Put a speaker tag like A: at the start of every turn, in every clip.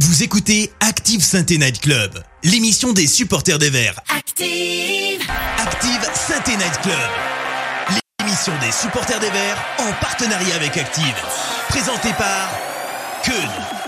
A: Vous écoutez Active Sainte Night Club, l'émission des supporters des Verts.
B: Active
A: Active Sainte Night Club, l'émission des supporters des Verts en partenariat avec Active. Présentée par Keun.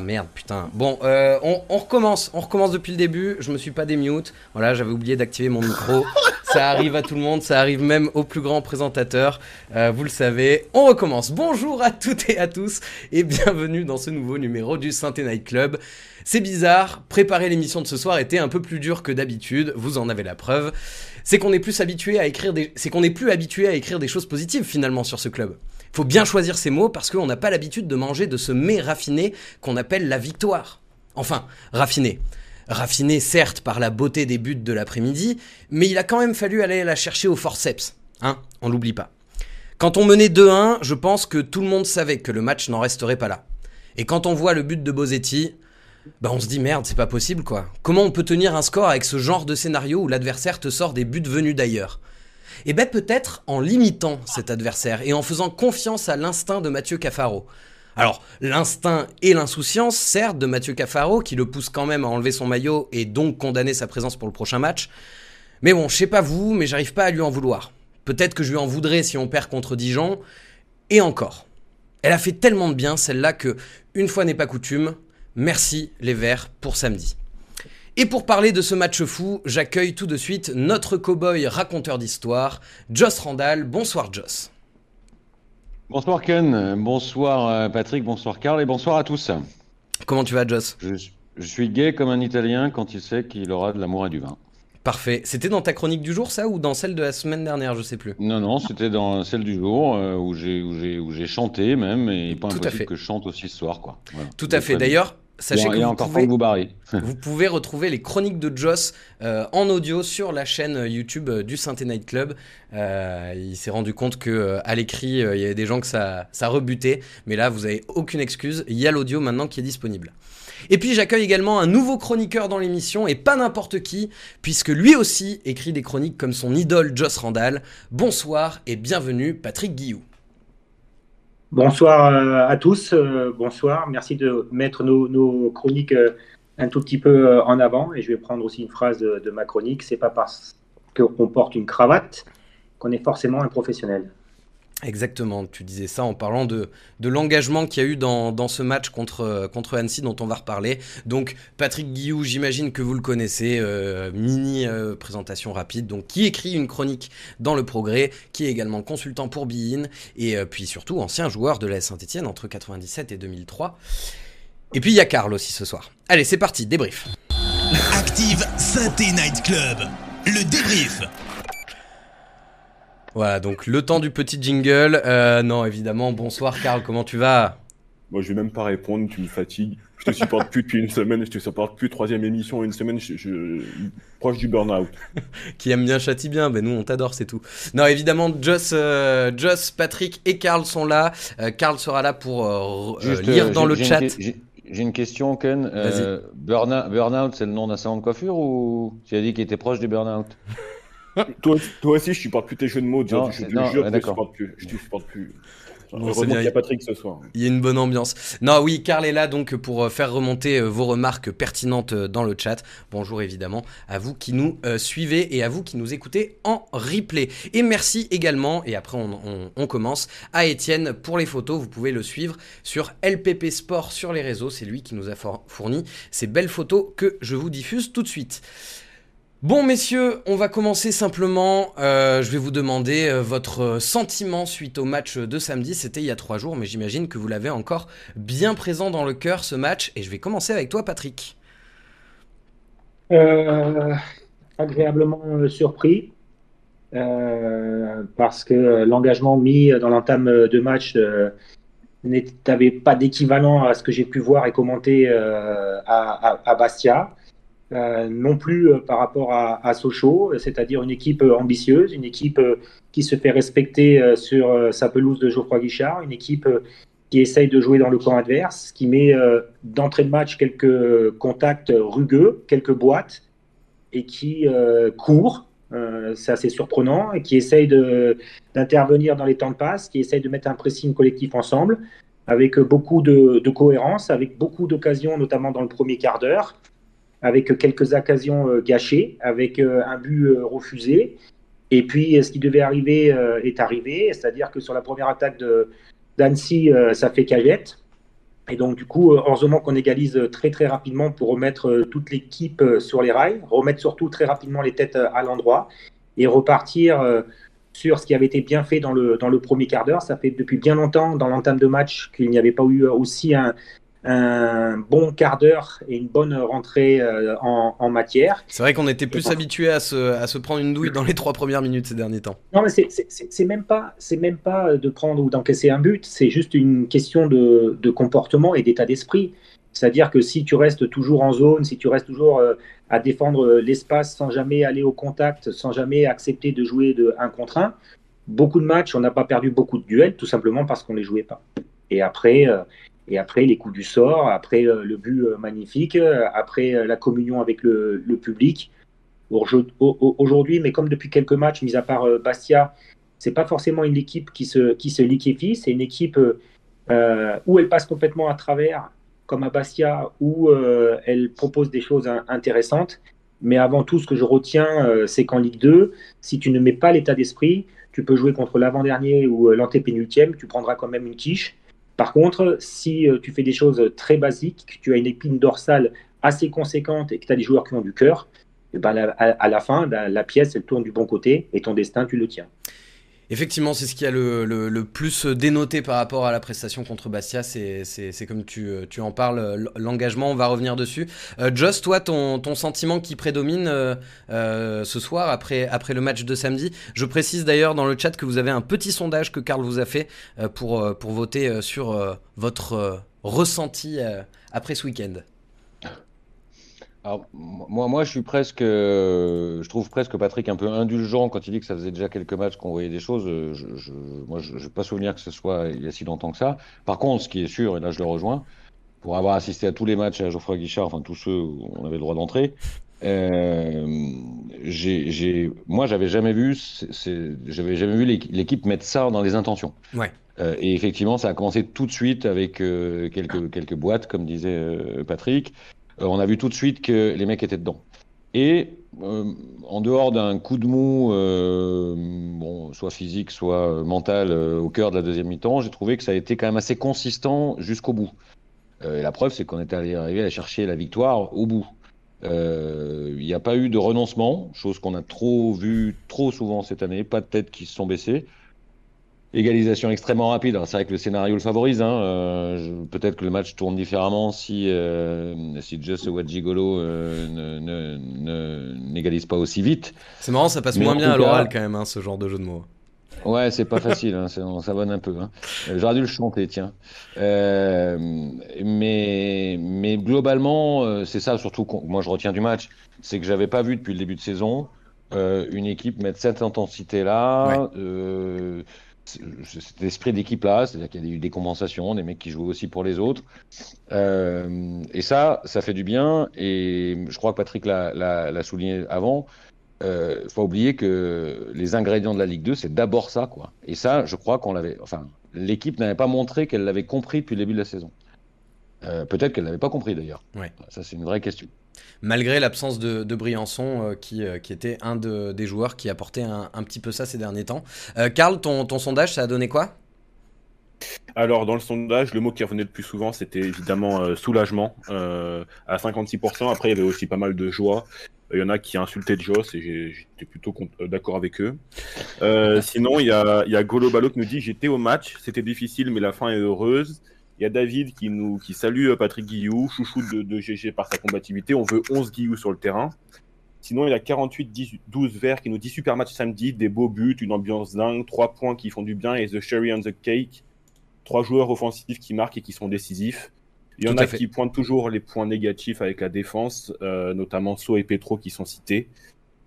C: Ah merde, putain. Bon, euh, on, on recommence. On recommence depuis le début. Je me suis pas démute. Voilà, j'avais oublié d'activer mon micro. ça arrive à tout le monde. Ça arrive même aux plus grands présentateurs. Euh, vous le savez. On recommence. Bonjour à toutes et à tous et bienvenue dans ce nouveau numéro du Synthé Night Club. C'est bizarre. Préparer l'émission de ce soir était un peu plus dur que d'habitude. Vous en avez la preuve. C'est qu'on est plus habitué à écrire des. C'est qu'on est plus habitué à écrire des choses positives finalement sur ce club. Faut bien choisir ses mots parce qu'on n'a pas l'habitude de manger de ce mets raffiné qu'on appelle la victoire. Enfin, raffiné. Raffiné certes par la beauté des buts de l'après-midi, mais il a quand même fallu aller la chercher au forceps. Hein On l'oublie pas. Quand on menait 2-1, je pense que tout le monde savait que le match n'en resterait pas là. Et quand on voit le but de Bozetti, bah on se dit merde, c'est pas possible quoi. Comment on peut tenir un score avec ce genre de scénario où l'adversaire te sort des buts venus d'ailleurs? Et ben peut-être en limitant cet adversaire et en faisant confiance à l'instinct de Mathieu Cafaro. Alors, l'instinct et l'insouciance, certes, de Mathieu Cafaro, qui le pousse quand même à enlever son maillot et donc condamner sa présence pour le prochain match. Mais bon, je sais pas vous, mais j'arrive pas à lui en vouloir. Peut-être que je lui en voudrais si on perd contre Dijon. Et encore. Elle a fait tellement de bien, celle-là, que, une fois n'est pas coutume, merci les Verts pour samedi. Et pour parler de ce match fou, j'accueille tout de suite notre cow-boy raconteur d'histoire, Joss Randall. Bonsoir Joss.
D: Bonsoir Ken, bonsoir euh, Patrick, bonsoir Karl et bonsoir à tous.
C: Comment tu vas Joss?
D: Je, je, suis gay comme un Italien quand il sait qu'il aura de l'amour et du vin.
C: Parfait. C'était dans ta chronique du jour ça ou dans celle de la semaine dernière, je sais plus?
D: Non, non, c'était dans celle du jour euh, où j'ai chanté même et pas
C: Tout à
D: impossible
C: fait.
D: que je chante aussi ce soir. Quoi. Voilà.
C: Tout à fait. D'ailleurs, sachez
D: Bon,
C: que vous
D: encore
C: pouvez, vous pouvez retrouver les chroniques de Joss euh, en audio sur la chaîne YouTube euh, du Synthé Night Club. Euh, il s'est rendu compte que euh, à l'écrit, euh, il y avait des gens que ça, ça rebutait, mais là, vous avez aucune excuse. Il y a l'audio maintenant qui est disponible. Et puis j'accueille également un nouveau chroniqueur dans l'émission, et pas n'importe qui, puisque lui aussi écrit des chroniques comme son idole Joss Randall. Bonsoir et bienvenue Patrick Guillou.
E: Bonsoir euh, à tous, euh, bonsoir. Merci de mettre nos, chroniques euh, un tout petit peu en avant. Et je vais prendre aussi une phrase de, de ma chronique. C'est pas parce qu'on porte une cravate qu'on est forcément un professionnel.
C: Exactement, tu disais ça en parlant de, de l'engagement qu'il y a eu dans, dans ce match contre, contre Annecy dont on va reparler. Donc Patrick Guillou, j'imagine que vous le connaissez, euh, mini euh, présentation rapide, donc qui écrit une chronique dans le progrès, qui est également consultant pour Bein, et euh, puis surtout ancien joueur de la Saint-Etienne entre 97 et 2003. Et puis il y a Karl aussi ce soir. Allez, c'est parti, débrief.
A: Active Synthé Night Club, le débrief.
C: Voilà, donc le temps du petit jingle. Euh, non, évidemment, bonsoir Karl, comment tu vas?
F: Moi, je vais même pas répondre, tu me fatigues. Je te supporte plus depuis une semaine, je te supporte plus troisième émission, une semaine, je, je- proche du burn-out.
C: qui aime bien châtie bien, ben nous on t'adore, c'est tout. Non, évidemment, Joss, euh, Joss, Patrick et Karl sont là. Euh, Karl sera là pour euh,
D: Juste,
C: lire dans
D: j'ai-
C: le chat.
D: J'ai une question, Ken. Euh, burnout, c'est le nom d'un salon de coiffure ou tu as dit qu'il était proche du burnout?
F: toi, toi aussi, je supporte plus tes jeux de mots,
D: Non,
F: je, te jure,
D: ouais,
F: je
D: d'accord.
F: supporte plus. Je te supporte plus.
C: Bon, bien.
F: qu'il y a Patrick ce soir.
C: Il y a une bonne ambiance. Non, oui, Karl est là donc pour euh, faire remonter euh, vos remarques pertinentes euh, dans le chat. Bonjour évidemment à vous qui nous euh, suivez et à vous qui nous écoutez en replay. Et merci également, et après on, on- on commence, à Étienne pour les photos. Vous pouvez le suivre sur LPP Sport sur les réseaux. C'est lui qui nous a for- fourni ces belles photos que je vous diffuse tout de suite. Bon messieurs, on va commencer simplement. Euh, je vais vous demander euh, votre sentiment suite au match de samedi. C'était il y a trois jours, mais j'imagine que vous l'avez encore bien présent dans le cœur ce match. Et je vais commencer avec toi, Patrick.
E: Euh, agréablement surpris parce que l'engagement mis dans l'entame de match n'avait pas d'équivalent à ce que j'ai pu voir et commenter à Bastia. Non plus par rapport à, Sochaux, c'est-à-dire une équipe ambitieuse, une équipe qui se fait respecter sur sa pelouse de Geoffroy Guichard, une équipe qui essaye de jouer dans le camp adverse, qui met d'entrée de match quelques contacts rugueux, quelques boîtes, et qui court, c'est assez surprenant, et qui essaye d'intervenir dans les temps de passe, qui essaye de mettre un pressing collectif ensemble avec beaucoup de, cohérence, avec beaucoup d'occasions, notamment dans le premier quart d'heure, avec quelques occasions euh, gâchées, avec euh, un but euh, refusé. Et puis, ce qui devait arriver est arrivé, c'est-à-dire que sur la première attaque d'Annecy, ça fait cagette. Et donc, du coup, heureusement qu'on égalise très, très rapidement pour remettre toute l'équipe sur les rails, remettre surtout très rapidement les têtes à l'endroit et repartir sur ce qui avait été bien fait dans le, dans le premier quart d'heure. Ça fait depuis bien longtemps, dans l'entame de match, qu'il n'y avait pas eu aussi un, un bon quart d'heure et une bonne rentrée euh, en, en, matière.
C: C'est vrai qu'on était plus habitué à se, à se, prendre une douille dans les trois premières minutes ces derniers temps.
E: Non, mais c'est même pas c'est même pas de prendre ou d'encaisser un but, c'est juste une question de, de comportement et d'état d'esprit. C'est-à-dire que si tu restes toujours en zone, si tu restes toujours euh, à défendre euh, l'espace sans jamais aller au contact, sans jamais accepter de jouer de 1 contre 1, beaucoup de matchs, on n'a pas perdu beaucoup de duels, tout simplement parce qu'on ne les jouait pas. Et après, euh, et après les coups du sort, après le but magnifique, après la communion avec le, public. Aujourd'hui, mais comme depuis quelques matchs, mis à part Bastia, c'est pas forcément une équipe qui se, qui se liquéfie, c'est une équipe où elle passe complètement à travers comme à Bastia où euh, elle propose des choses intéressantes. Mais avant tout, ce que je retiens, euh, c'est qu'en Ligue 2, si tu ne mets pas l'état d'esprit, tu peux jouer contre l'avant-dernier ou euh, l'antépénultième, tu prendras quand même une quiche. Par contre, si tu fais des choses très basiques, que tu as une épine dorsale assez conséquente et que tu as des joueurs qui ont du cœur, eh ben, à, la fin, la pièce, elle tourne du bon côté et ton destin, tu le tiens.
C: Effectivement, c'est ce qui a le, plus dénoté par rapport à la prestation contre Bastia. C'est comme tu, tu, en parles, l'engagement, on va revenir dessus. Euh, Joss, toi, ton, ton, sentiment qui prédomine euh, euh, ce soir après, après le match de samedi. Je précise d'ailleurs dans le chat que vous avez un petit sondage que Karl vous a fait pour, pour voter sur votre ressenti après ce week-end.
D: Alors, moi, moi, je suis presque, euh, je trouve presque Patrick un peu indulgent quand il dit que ça faisait déjà quelques matchs qu'on voyait des choses. Euh, je, je, moi, je n'ai pas souvenir que ce soit il y a si longtemps que ça. Par contre, ce qui est sûr, et là je le rejoins, pour avoir assisté à tous les matchs à Geoffroy Guichard, enfin tous ceux où on avait le droit d'entrer, euh, j'ai, moi, j'avais jamais vu, j'avais jamais vu l'équipe mettre ça dans les intentions.
C: Ouais.
D: Euh, et effectivement, ça a commencé tout de suite avec euh, quelques, quelques boîtes, comme disait Patrick. Euh, on a vu tout de suite que les mecs étaient dedans. Et euh, en dehors d'un coup de mou, euh, bon, soit physique, soit mental, au cœur de la deuxième mi-temps, j'ai trouvé que ça a été quand même assez consistant jusqu'au bout. et la preuve, c'est qu'on est arrivé à chercher la victoire au bout. Il n'y a pas eu de renoncement, chose qu'on a trop vu trop souvent cette année, pas de têtes qui se sont baissées. Égalisation extrêmement rapide. C'est vrai que le scénario le favorise. Hein. Euh, peut-être que le match tourne différemment si, euh, si Just Wajigolo euh, n'égalise pas aussi vite.
C: C'est marrant, ça passe moins bien à l'oral quand même, hein, ce genre de jeu de mots.
D: Ouais, c'est pas facile, hein, on un peu. Hein. J'aurais dû le chanter, tiens. Euh, mais, mais globalement, c'est ça surtout que moi je retiens du match, c'est que j'avais pas vu depuis le début de saison une équipe mettre cette intensité-là. Ouais cet esprit d'équipe-là, c'est-à-dire qu'il y a eu des compensations, des mecs qui jouent aussi pour les autres. Euh, et ça, ça fait du bien. Et je crois que Patrick l'a souligné avant. Il euh, faut oublier que les ingrédients de la Ligue 2, c'est d'abord ça, quoi. Et ça, je crois qu'on l'avait. Enfin, l'équipe n'avait pas montré qu'elle l'avait compris depuis le début de la saison. Euh, peut-être qu'elle l'avait pas compris d'ailleurs.
C: Ouais.
D: Ça, c'est une vraie question
C: malgré l'absence de, Briançon, euh, euh, qui, était un des joueurs qui apportait un, un, petit peu ça ces derniers temps. Euh, Karl, ton, sondage, ça a donné quoi?
F: Alors, dans le sondage, le mot qui revenait le plus souvent, c'était évidemment soulagement, à 56%. Après, il y avait aussi pas mal de joie. Il y en a qui insultaient Joss et j'étais plutôt d'accord avec eux. sinon, il y a, il y a Golo Balo qui nous dit J'étais au match, c'était difficile, mais la fin est heureuse. Il y a David qui nous qui salue euh, Patrick Guillou, chouchou de, GG par sa combativité. On veut 11 Guillou sur le terrain. Sinon, il y a 48 12 verts qui nous dit super match samedi, des beaux buts, une ambiance dingue, trois points qui font du bien et the cherry on the cake. Trois joueurs offensifs qui marquent et qui sont décisifs. Il y en a qui pointent toujours les points négatifs avec la défense, euh, notamment So et Petro qui sont cités.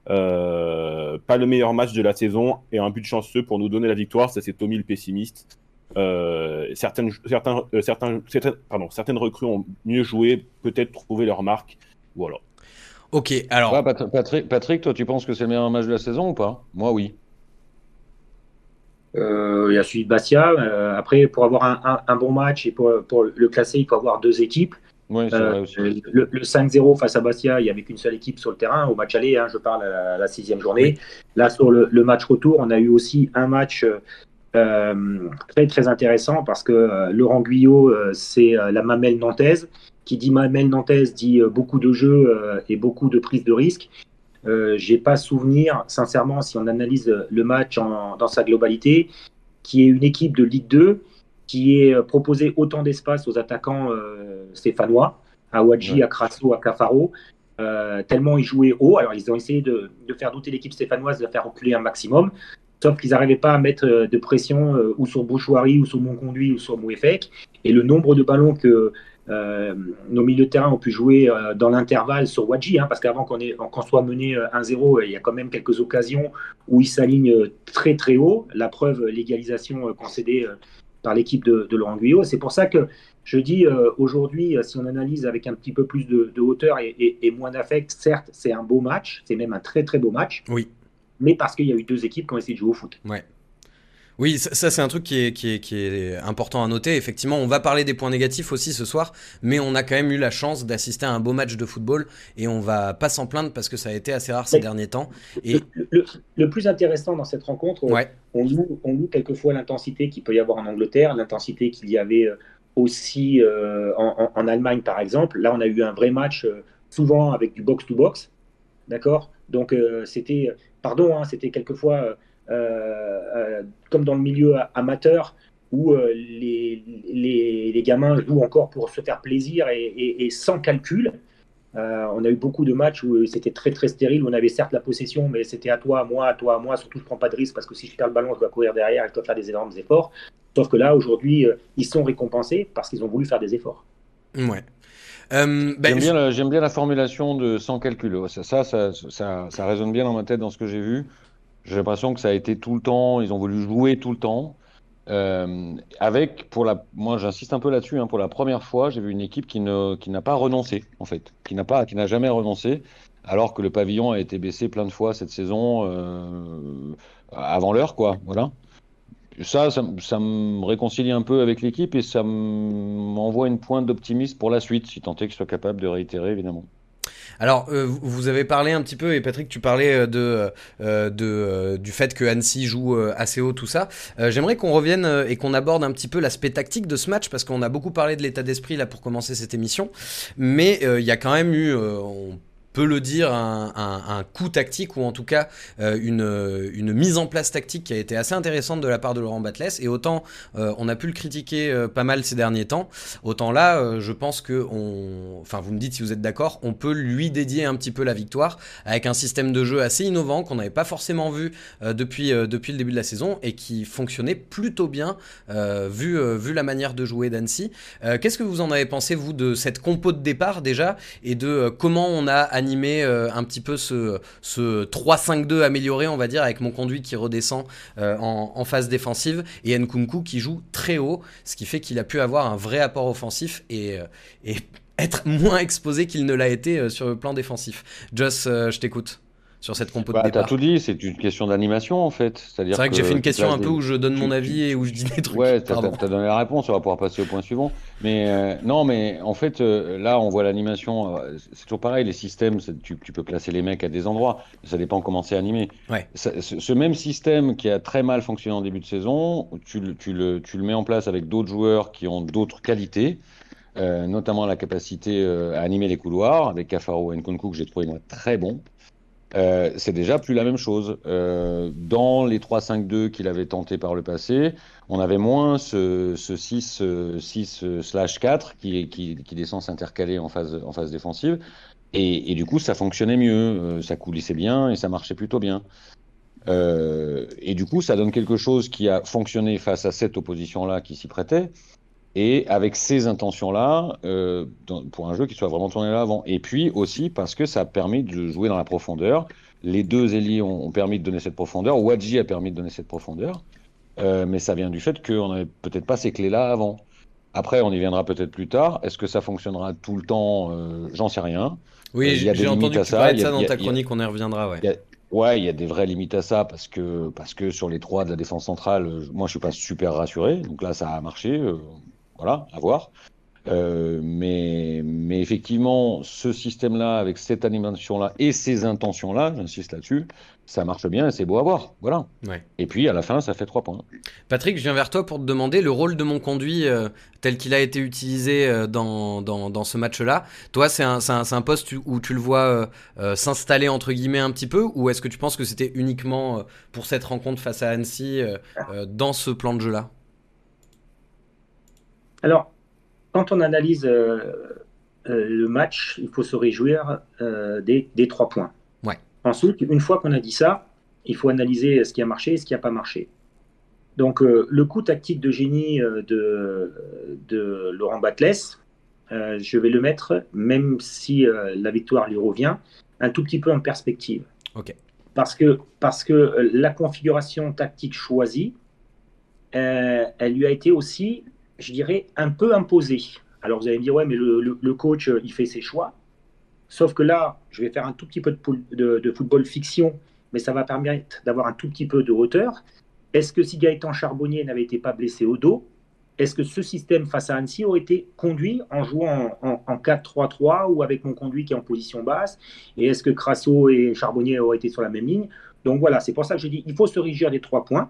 F: Euh, pas le meilleur match de la saison et un but chanceux pour nous donner la victoire, ça c'est Tommy le pessimiste. Euh, certaines, certains, certains, certaines, pardon, certaines recrues ont mieux joué, peut-être trouvé leur marque. Voilà.
C: Ok, alors.
D: Patrick, Patrick, toi, tu penses que c'est le meilleur match de la saison ou pas? Moi, oui.
E: Euh, il y a celui de Bastia. Euh, après, pour avoir un, bon match et pour, le classer, il faut avoir deux équipes.
D: Euh,
E: le, 5-0 face à Bastia, il n'y avait qu'une seule équipe sur le terrain. Au match aller, hein, je parle à la, sixième journée. Là, sur le, match retour, on a eu aussi un match très très intéressant parce que Laurent Guyot, c'est la mamelle nantaise. Qui dit mamelle nantaise dit beaucoup de jeux et beaucoup de prise de risque. Euh, j'ai pas souvenir, sincèrement, si on analyse le match dans sa globalité, qui est une équipe de Ligue 2 qui est proposé autant d'espace aux attaquants euh, stéphanois, à Wadji, à Crasso, à Cafaro, euh, tellement ils jouaient haut. Alors ils ont essayé de, faire douter l'équipe stéphanoise, de la faire reculer un maximum, sauf qu'ils n'arrivaient pas à mettre de pression ou sur Bouchouari, ou sur Monconduit, ou sur Mouefek. Et le nombre de ballons que euh, nos milieux de terrain ont pu jouer euh, dans l'intervalle sur Wadji, hein, parce qu'avant qu'on soit mené 1-0, euh, il y a quand même quelques occasions où il s'aligne très très haut. La preuve, l'égalisation concédée par l'équipe de, Laurent Guyot. C'est pour ça que je dis aujourd'hui, si on analyse avec un petit peu plus de, hauteur et, moins d'affect, certes, c'est un beau match, c'est même un très très beau match.
C: Oui.
E: Mais parce qu'il y a eu deux équipes qui ont essayé de jouer au foot.
C: Ouais. Oui, ça, c'est un truc qui est, qui, est, qui est, important à noter. Effectivement, on va parler des points négatifs aussi ce soir, mais on a quand même eu la chance d'assister à un beau match de football et on va pas s'en plaindre parce que ça a été assez rare ces derniers temps. Et...
E: Le, plus intéressant dans cette rencontre, on, loue, on loue quelquefois l'intensité qu'il peut y avoir en Angleterre, l'intensité qu'il y avait euh, aussi euh, en, Allemagne par exemple. Là, on a eu un vrai match euh, souvent avec du box-to-box. D'accord? Donc, c'était, pardon, hein, c'était quelquefois euh, euh, comme dans le milieu amateur, où euh, les, les, gamins jouent encore pour se faire plaisir et, sans calcul. on a eu beaucoup de matchs où c'était très très stérile. On avait certes la possession, mais c'était à toi, à moi, à toi, à moi. Surtout, je prends pas de risque parce que si je perds le ballon, je dois courir derrière et je dois faire des énormes efforts. Sauf que là, aujourd'hui, ils sont récompensés parce qu'ils ont voulu faire des efforts.
C: Ouais.
D: Ben, j'aime bien, la formulation de sans calcul. Ça ça, ça, ça, ça, résonne bien dans ma tête dans ce que j'ai vu. J'ai l'impression que ça a été tout le temps, ils ont voulu jouer tout le temps. Euh, avec, pour la, moi j'insiste un peu là-dessus, hein, pour la première fois, j'ai vu une équipe qui ne, qui n'a pas renoncé en fait, qui n'a pas, qui n'a jamais renoncé, alors que le pavillon a été baissé plein de fois cette saison euh, avant l'heure, quoi. Voilà. Ça, ça, me réconcilie un peu avec l'équipe et ça m'envoie une pointe d'optimisme pour la suite, si tant est que je sois capable de réitérer, évidemment.
C: Alors, euh, vous avez parlé un petit peu, et Patrick, tu parlais euh, de, euh, du fait que Annecy joue assez haut, tout ça. J'aimerais qu'on revienne et qu'on aborde un petit peu l'aspect tactique de ce match, parce qu'on a beaucoup parlé de l'état d'esprit là pour commencer cette émission, mais il y a quand même eu, peut le dire, un, coup tactique ou en tout cas euh, une, une, mise en place tactique qui a été assez intéressante de la part de Laurent Batles. Et autant euh, on a pu le critiquer euh, pas mal ces derniers temps, autant là, je pense que, on, enfin vous me dites si vous êtes d'accord, on peut lui dédier un petit peu la victoire avec un système de jeu assez innovant qu'on n'avait pas forcément vu depuis, depuis le début de la saison et qui fonctionnait plutôt bien vu, vu la manière de jouer d'Annecy. Qu'est-ce que vous en avez pensé, vous, de cette compo de départ déjà et de comment on a animer euh, un petit peu ce, ce 3-5-2 amélioré, on va dire, avec mon conduit qui redescend euh, en, phase défensive et Nkunku qui joue très haut, ce qui fait qu'il a pu avoir un vrai apport offensif et, euh, et être moins exposé qu'il ne l'a été sur le plan défensif. Joss, je t'écoute sur cette compo de bah, départ.
D: T'as tout dit, c'est une question d'animation en fait.
C: C'est vrai que, j'ai fait une question un peu où je donne mon avis et où je dis des trucs.
D: Ouais, t'as as donné la réponse, on va pouvoir passer au point suivant. Mais euh, non, mais en fait, euh, là, on voit l'animation. Euh, c'est toujours pareil, les systèmes, tu, tu, peux placer les mecs à des endroits, ça dépend comment c'est animé.
C: Ouais.
D: ce, même système qui a très mal fonctionné en début de saison, tu, tu, le, tu le mets en place avec d'autres joueurs qui ont d'autres qualités. notamment la capacité à animer les couloirs avec Cafaro et Nkunku que j'ai trouvé moi très bon. Euh, c'est déjà plus la même chose. Euh, dans les 3-5-2 qu'il avait tenté par le passé, on avait moins ce, 6, 6 4 qui, qui, descend s'intercaler en phase, en phase défensive. Et, du coup, ça fonctionnait mieux, euh, ça coulissait bien et ça marchait plutôt bien. et du coup, ça donne quelque chose qui a fonctionné face à cette opposition-là qui s'y prêtait. Et avec ces intentions-là, euh, pour un jeu qui soit vraiment tourné à l'avant. Et puis aussi parce que ça permet de jouer dans la profondeur. Les deux ailiers ont, ont permis de donner cette profondeur. Wadji a permis de donner cette profondeur. Euh, mais ça vient du fait qu'on n'avait peut-être pas ces clés-là avant. Après, on y viendra peut-être plus tard. Est-ce que ça fonctionnera tout le temps? Euh, J'en sais rien.
C: Oui,
D: a
C: j'ai entendu que tu
D: ça,
C: parlais de
D: a-
C: ça dans
D: a-
C: ta
D: a-
C: chronique, on y reviendra, ouais.
D: Il y a- Ouais, il y a des vraies limites à ça parce que, parce que sur les trois de la défense centrale, moi je suis pas super rassuré. Donc là, ça a marché. Voilà, à voir. Euh, mais, mais effectivement, ce système-là, avec cette animation-là et ces intentions-là, j'insiste là-dessus, ça marche bien et c'est beau à voir. Voilà.
C: Ouais.
D: Et puis à la fin, ça fait trois points.
C: Patrick, je viens vers toi pour te demander le rôle de mon conduit euh, tel qu'il a été utilisé euh, dans, dans, dans ce match-là. Toi, c'est un, un, poste où tu le vois s'installer entre guillemets un petit peu ou est-ce que tu penses que c'était uniquement pour cette rencontre face à Annecy dans ce plan de jeu-là?
E: Alors, quand on analyse euh, euh, le match, il faut se réjouir euh, des, des trois points.
C: Ouais.
E: Ensuite, une fois qu'on a dit ça, il faut analyser ce qui a marché et ce qui n'a pas marché. Donc, le coup tactique de génie de, de Laurent Batles, je vais le mettre, même si la victoire lui revient, un tout petit peu en perspective.
C: Ok.
E: Parce que, parce que la configuration tactique choisie, elle lui a été aussi, je dirais, un peu imposée. Alors vous allez me dire, ouais, mais le, coach, euh, il fait ses choix. Sauf que là, je vais faire un tout petit peu de, football fiction, mais ça va permettre d'avoir un tout petit peu de hauteur. Est-ce que si Gaëtan Charbonnier n'avait été pas blessé au dos, est-ce que ce système face à Annecy aurait été conduit en jouant en, en- en 4-3-3 ou avec mon conduit qui est en position basse? Et est-ce que Crasso et Charbonnier auraient été sur la même ligne? Donc voilà, c'est pour ça que je dis il faut se régir des trois points,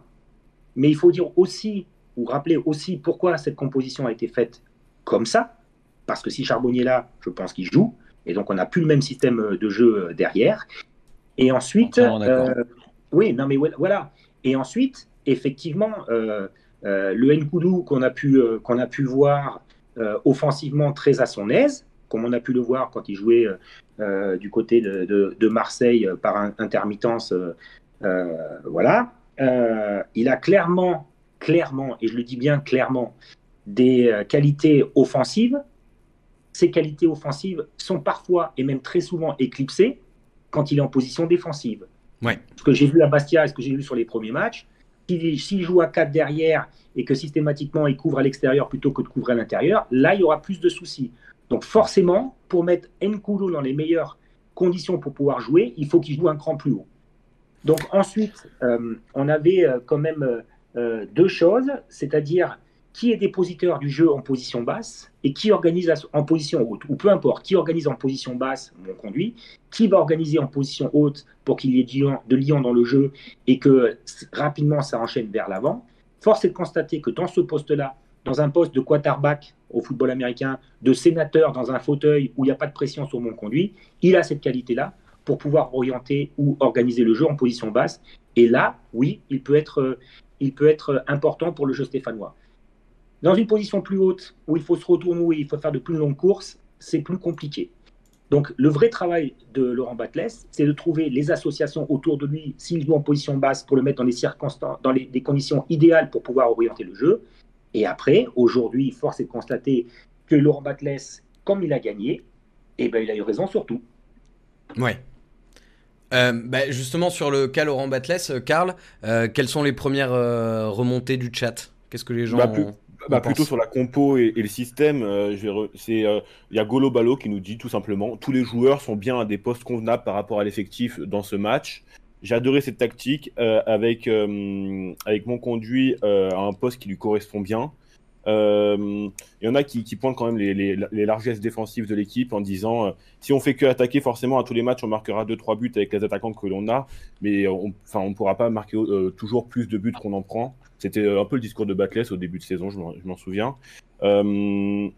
E: mais il faut dire aussi, ou rappeler aussi pourquoi cette composition a été faite comme ça. Parce que si Charbonnier est là, je pense qu'il joue, et donc on n'a plus le même système de jeu euh, derrière. Et ensuite, euh, oui, non mais voilà. Et ensuite, effectivement, euh, euh, le Nkoudou qu'on a pu qu'on a pu voir offensivement très à son aise, comme on a pu le voir quand il jouait du côté de, de- de Marseille par intermittence, voilà. Il a clairement, clairement, et je le dis bien clairement, des euh, qualités offensives. Ces qualités offensives sont parfois et même très souvent éclipsées quand il est en position défensive.
C: Ouais.
E: Ce que j'ai vu à Bastia et ce que j'ai vu sur les premiers matchs, s'il joue à 4 derrière et que systématiquement il couvre à l'extérieur plutôt que de couvrir à l'intérieur, là il y aura plus de soucis. Donc forcément, pour mettre Nkoulou dans les meilleures conditions pour pouvoir jouer, il faut qu'il joue un cran plus haut. Donc ensuite, euh, on avait euh, quand même euh, deux choses, c'est-à-dire qui est dépositeur du jeu en position basse et qui organise en position haute, ou peu importe, qui organise en position basse mon conduit, qui va organiser en position haute pour qu'il y ait de lion dans le jeu et que rapidement ça enchaîne vers l'avant. Force est de constater que dans ce poste-là, dans un poste de quarterback au football américain, de sénateur dans un fauteuil où il n'y a pas de pression sur mon conduit, il a cette qualité-là pour pouvoir orienter ou organiser le jeu en position basse. Et là, oui, il peut être, euh, il peut être important pour le jeu stéphanois. Dans une position plus haute, où il faut se retourner, où il faut faire de plus longues courses, c'est plus compliqué. Donc, le vrai travail de Laurent Batles, c'est de trouver les associations autour de lui, s'il joue en position basse, pour le mettre dans les circonstances, dans les, des conditions idéales pour pouvoir orienter le jeu. Et après, aujourd'hui, force est de constater que Laurent Batles, comme il a gagné, eh ben, il a eu raison sur tout.
C: Ouais. Euh, bah, justement, sur le cas Laurent Batles, euh, Karl, euh, quelles sont les premières remontées du chat? Qu'est-ce que les gens
F: Bah, plus-
C: ont-
F: Bah, plutôt sur la compo et, et le système, il y a Golo Balo qui nous dit tout simplement tous les joueurs sont bien à des postes convenables par rapport à l'effectif dans ce match. J'ai adoré cette tactique avec avec mon conduit à un poste qui lui correspond bien. Euh, Il y en a qui, pointent quand même les, largesses défensives de l'équipe en disant euh, si on fait que attaquer, forcément à tous les matchs on marquera 2-3 buts avec les attaquants que l'on a, mais on, on pourra pas marquer euh, toujours plus de buts qu'on en prend. C'était euh, un peu le discours de Backless au début de saison, je m'en je m'en souviens. Euh,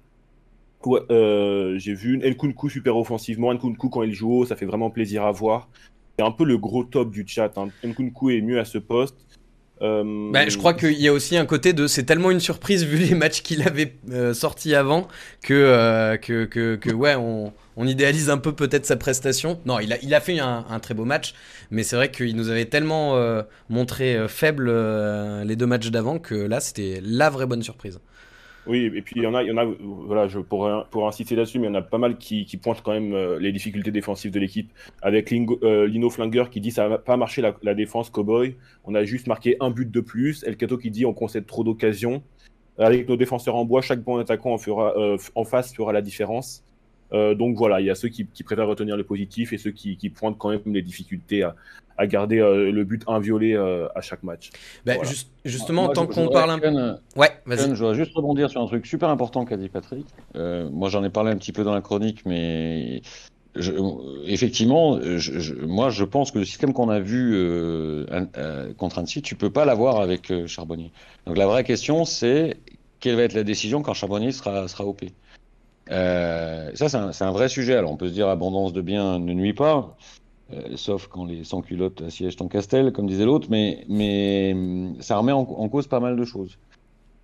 F: ouais, euh, J'ai vu Nkunku super offensivement. Nkunku, quand il joue haut, ça fait vraiment plaisir à voir. C'est un peu le gros top du chat. Hein. Nkunku est mieux à ce poste. Euh,
C: Bah, je crois qu'il y a aussi un côté de c'est tellement une surprise vu les matchs qu'il avait euh, sortis avant que, euh, que, que, que, ouais on, on idéalise un peu peut-être sa prestation. Non, il a, il a fait un, un très beau match, mais c'est vrai qu'il nous avait tellement euh, montré euh, faible euh, les deux matchs d'avant que là c'était la vraie bonne surprise.
F: Oui, et puis il y en a, il y en a voilà, je pourrais pour inciter là-dessus, mais il y en a pas mal qui, pointent quand même euh, les difficultés défensives de l'équipe. Avec euh, Lino Flinger qui dit ça n'a pas marché la, défense Cowboy, on a juste marqué un but de plus. El Cato qui dit on concède trop d'occasions. Avec nos défenseurs en bois, chaque bon attaquant en, euh, en face fera la différence. Euh, donc voilà, il y a ceux qui, qui, préfèrent retenir le positif et ceux qui, qui pointent quand même les difficultés à, à garder euh, le but inviolé euh, à chaque match.
C: Bah, voilà. juste, justement, moi, tant qu'on parle un peu.
D: Ouais, vas-y. Je voudrais juste rebondir sur un truc super important qu'a dit Patrick. Euh, moi, j'en ai parlé un petit peu dans la chronique, mais je, effectivement, je, je, moi, je pense que le système qu'on a vu euh, euh, contre Annecy, tu peux pas l'avoir avec euh, Charbonnier. Donc la vraie question, c'est quelle va être la décision quand Charbonnier sera, sera OP. Euh, ça, c'est un, un, vrai sujet. Alors, on peut se dire abondance de biens ne nuit pas. Euh, sauf quand les sans-culottes assiègent ton castel, comme disait l'autre, mais, mais ça remet en, en, cause pas mal de choses.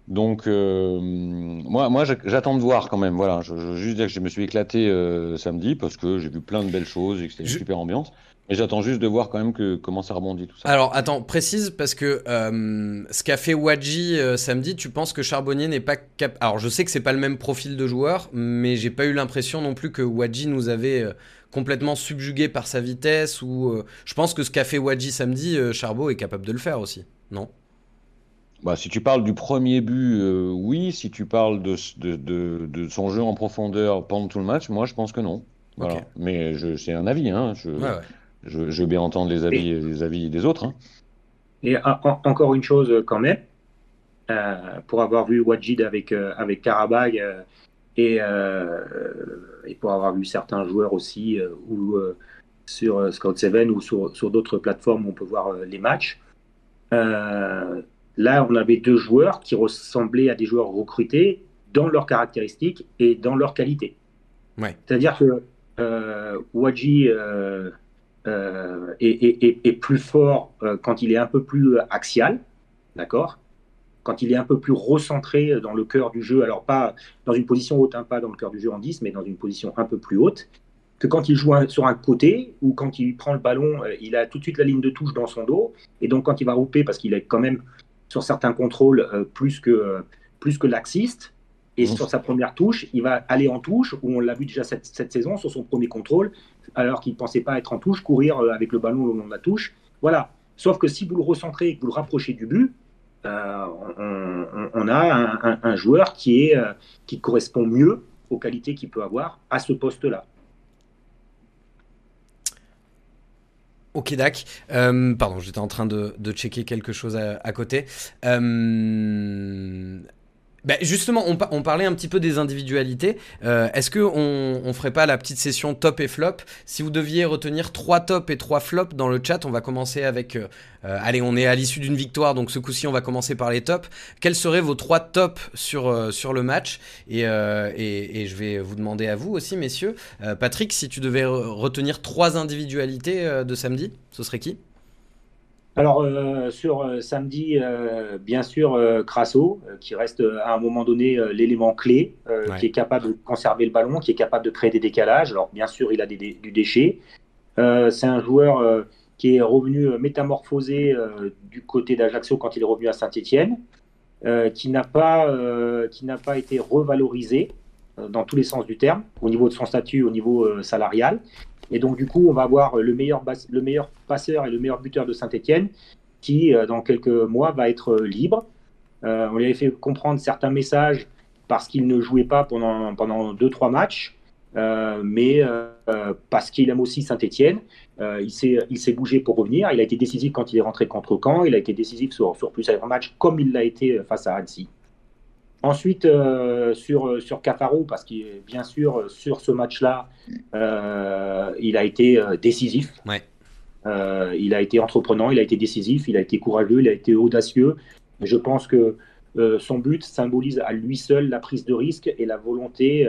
D: Donc, euh, moi, moi j'attends de voir quand même. Voilà, je, je juste dire que je me suis éclaté euh, samedi parce que j'ai vu plein de belles choses et que c'était une je... super ambiance. Et j'attends juste de voir quand même que, comment ça rebondit tout ça.
C: Alors attends, précise parce que euh, ce qu'a fait Wadji euh, samedi, tu penses que Charbonnier n'est pas capable. Alors je sais que c'est pas le même profil de joueur, mais j'ai pas eu l'impression non plus que Wadji nous avait euh, complètement subjugué par sa vitesse. Ou je pense que ce qu'a fait Wadji samedi, Charbot est capable de le faire aussi, non?
D: Bah, si tu parles du premier but, euh, oui. Si tu parles de, de, de, de, son jeu en profondeur pendant tout le match, moi je pense que non. Voilà. Okay. Mais c'est un avis. Hein. Je, ouais, ouais. Je, je, veux bien entendre les avis, et, les avis des autres. Hein.
E: Et en, encore une chose quand même, euh, pour avoir vu Wajid avec, euh, avec Karabag euh, et, et, pour avoir vu certains joueurs aussi ou sur Scout 7 ou sur, sur d'autres plateformes où on peut voir les matchs, là on avait deux joueurs qui ressemblaient à des joueurs recrutés dans leurs caractéristiques et dans leurs qualités.
C: Ouais.
E: C'est-à-dire que euh, Wadji euh, euh, est, est, est, plus fort euh, quand il est un peu plus axial, d'accord? Quand il est un peu plus recentré dans le cœur du jeu, alors pas dans une position haute, hein, pas dans le cœur du jeu en 10, mais dans une position un peu plus haute, que quand il joue un, sur un côté ou quand il prend le ballon, euh, il a tout de suite la ligne de touche dans son dos, et donc quand il va rouper, parce qu'il est quand même sur certains contrôles euh, plus que, plus que laxiste, et sur sa première touche, il va aller en touche, où on l'a vu déjà cette, cette, saison, sur son premier contrôle, alors qu'il ne pensait pas être en touche, courir avec le ballon au long de la touche. Voilà. Sauf que si vous le recentrez et que vous le rapprochez du but, euh, on, a un, joueur euh, qui correspond mieux aux qualités qu'il peut avoir à ce poste-là.
C: Ok, Dac. Euh, pardon, j'étais en train de, checker quelque chose à côté. Euh, bah justement, on, parlait un petit peu des individualités. Euh, Est-ce que on, ferait pas la petite session top et flop? Si vous deviez retenir trois tops et trois flops dans le chat, on va commencer avec. Euh, allez, on est à l'issue d'une victoire, donc ce coup-ci, on va commencer par les tops. Quels seraient vos trois tops sur euh, le match? Et, euh, je vais vous demander à vous aussi, messieurs. Euh, Patrick, si tu devais retenir trois individualités de samedi, ce serait qui?
E: Alors euh, sur euh, samedi, euh, bien sûr, Crasso, qui reste à un moment donné l'élément clé, ouais. qui est capable de conserver le ballon, qui est capable de créer des décalages. Alors bien sûr, il a des, des, du déchet. c'est un joueur qui est revenu métamorphosé du côté d'Ajaccio quand il est revenu à Saint-Étienne, qui n'a pas, qui n'a pas été revalorisé dans tous les sens du terme, au niveau de son statut, au niveau salarial. Et donc, du coup, on va avoir le meilleur, le meilleur passeur et le meilleur buteur de Saint-Etienne qui, euh, dans quelques mois, va être euh, libre. Euh, on lui avait fait comprendre certains messages parce qu'il ne jouait pas pendant, pendant deux, trois matchs, mais parce qu'il aime aussi Saint-Etienne. il s'est bougé pour revenir. Il a été décisif quand il est rentré contre Caen. Il a été décisif sur plusieurs matchs, comme il l'a été face à Annecy. Ensuite, euh, sur, sur Cafaro, parce qu'il bien sûr, sur ce match-là, euh, il a été euh, décisif.
C: Ouais.
E: Euh, il a été entreprenant, il a été décisif, il a été courageux, il a été audacieux. Je pense que euh, son but symbolise à lui seul la prise de risque et la volonté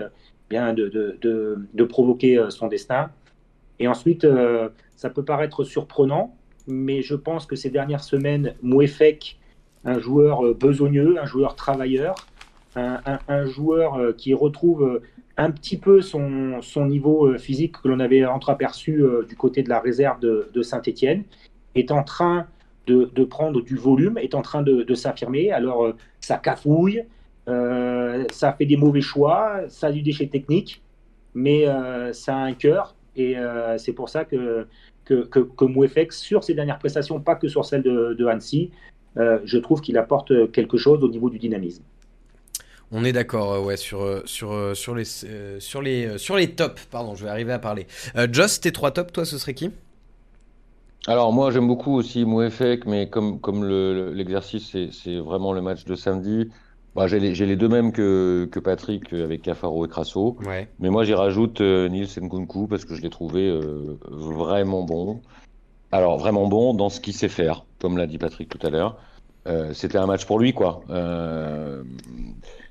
E: bien de, de, de, de, provoquer son destin. Et ensuite, ça peut paraître surprenant, mais je pense que ces dernières semaines, Mouefek, un joueur besogneux, un joueur travailleur, un, joueur euh, qui retrouve euh, un petit peu son, niveau euh, physique que l'on avait entreaperçu du côté de la réserve de, Saint-Etienne, est en train de, prendre du volume, est en train de, s'affirmer. Alors, ça cafouille, ça fait des mauvais choix, ça a du déchet technique, mais ça a un cœur. Et c'est pour ça que, que, sur ses dernières prestations, pas que sur celle de, de Annecy, je trouve qu'il apporte quelque chose au niveau du dynamisme.
C: On est d'accord, euh, ouais, sur, euh, sur, euh, sur, les, sur, les, sur les tops. Pardon, je vais arriver à parler. Joss, tes trois tops, toi, ce serait qui?
D: Alors moi j'aime beaucoup aussi Mouefek, mais comme, comme l'exercice c'est vraiment le match de samedi, bah, j'ai les, les, deux mêmes que, que Patrick avec Cafaro et Crasso.
C: Ouais.
D: Mais moi j'y rajoute Nils Nkunku parce que je l'ai trouvé vraiment bon. Alors vraiment bon dans ce qu'il sait faire, comme l'a dit Patrick tout à l'heure. C'était un match pour lui quoi.